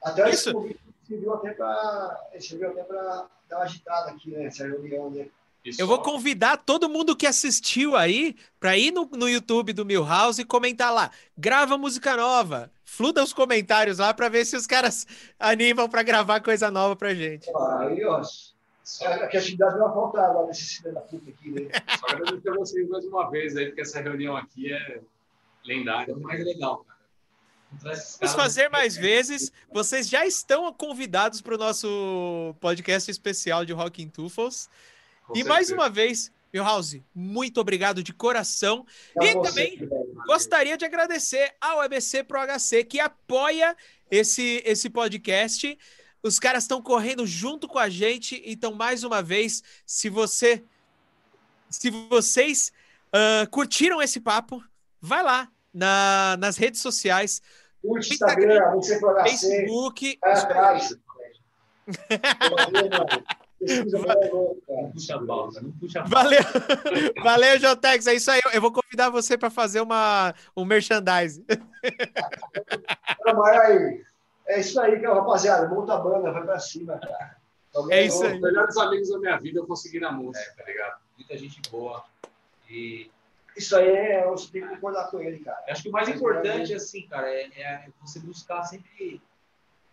Até Isso. esse convite serviu até pra. Serviu até pra dar uma agitada aqui, né? Essa reunião, né? E Eu vou convidar todo mundo que assistiu aí para ir no, no YouTube do Milhouse e comentar lá. Grava música nova. Fluda os comentários lá para ver se os caras animam para gravar coisa nova pra gente. Aí, ó. A criatividade não vai faltar lá nesse filho da puta aqui, né? Só agradecer a vocês mais uma vez aí, porque essa reunião aqui é lendária. É o mais legal, cara. Vamos fazer mais vezes. Vocês já estão convidados para o nosso podcast especial de Rock in Tufos. Com E mais uma vez, Milhouse, muito obrigado de coração. Pra E você, também. Gostaria de agradecer ao EBC Pro HC que apoia esse, esse podcast. Os caras estão correndo junto com a gente. Então, mais uma vez, se você se vocês ah, curtiram esse papo, vai lá na- nas redes sociais, Curte Instagram, Instagram, Facebook. cara. Não puxa a pauta, não puxa a pauta. Valeu, valeu, Jotex. É isso aí. Eu vou convidar você para fazer uma, um merchandising. Mas aí, é isso aí, cara, rapaziada. Monta a banda, vai pra cima, cara. Alguém É isso aí. Os melhores amigos da minha vida eu consegui na música, tá ligado? Muita gente boa. E Isso aí é, eu tenho que concordar com ele, cara. eu acho que o mais importante, assim, cara, é, é você buscar sempre,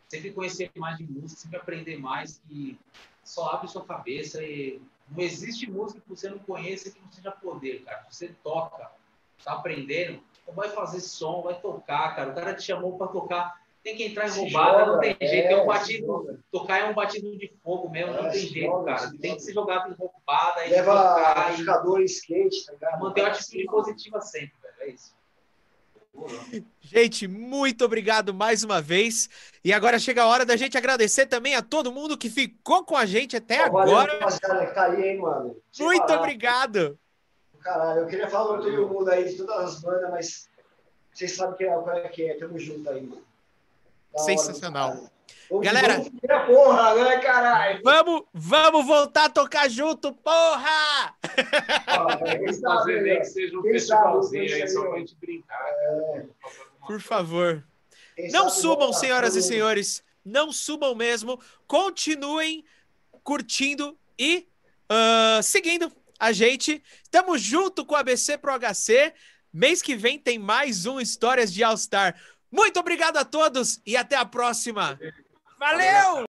sempre conhecer mais de música, sempre aprender mais, que só abre sua cabeça e não existe música que você não conheça que não seja poder, cara. Você toca, tá aprendendo, então vai fazer som, vai tocar, cara. O cara te chamou para tocar, tem que entrar em roubada, joga, não tem é, jeito, é um se batido, tocar é um batido de fogo mesmo, É, não tem jeito, joga, cara. Tem joga. que ser jogado em roubada e Leva tocar e jogador em skate, tá ligado? manter uma atitude positiva sempre, velho. É isso. Gente, muito obrigado mais uma vez. E agora chega a hora da gente agradecer também a todo mundo que ficou com a gente até Valeu, agora. que tá aí, hein, mano. Sem Muito parar. obrigado. Caralho, eu queria falar com todo mundo aí, de todas as bandas, mas vocês sabem que é, qual é que é. Tamo junto aí, mano. Sensacional. Galera- a porra, né, caralho? Vamos, vamos voltar a tocar junto, porra! Ah, Vamos fazer nem que seja um Quem festivalzinho sabe, aí só pra gente brincar. alguma Por favor. Quem Não subam, senhoras e senhores. Não subam mesmo. Continuem curtindo e ah, seguindo a gente. Tamo junto com o ABC Pro HC. Mês que vem tem mais um Histórias de All Star. Muito obrigado a todos e até a próxima. Valeu!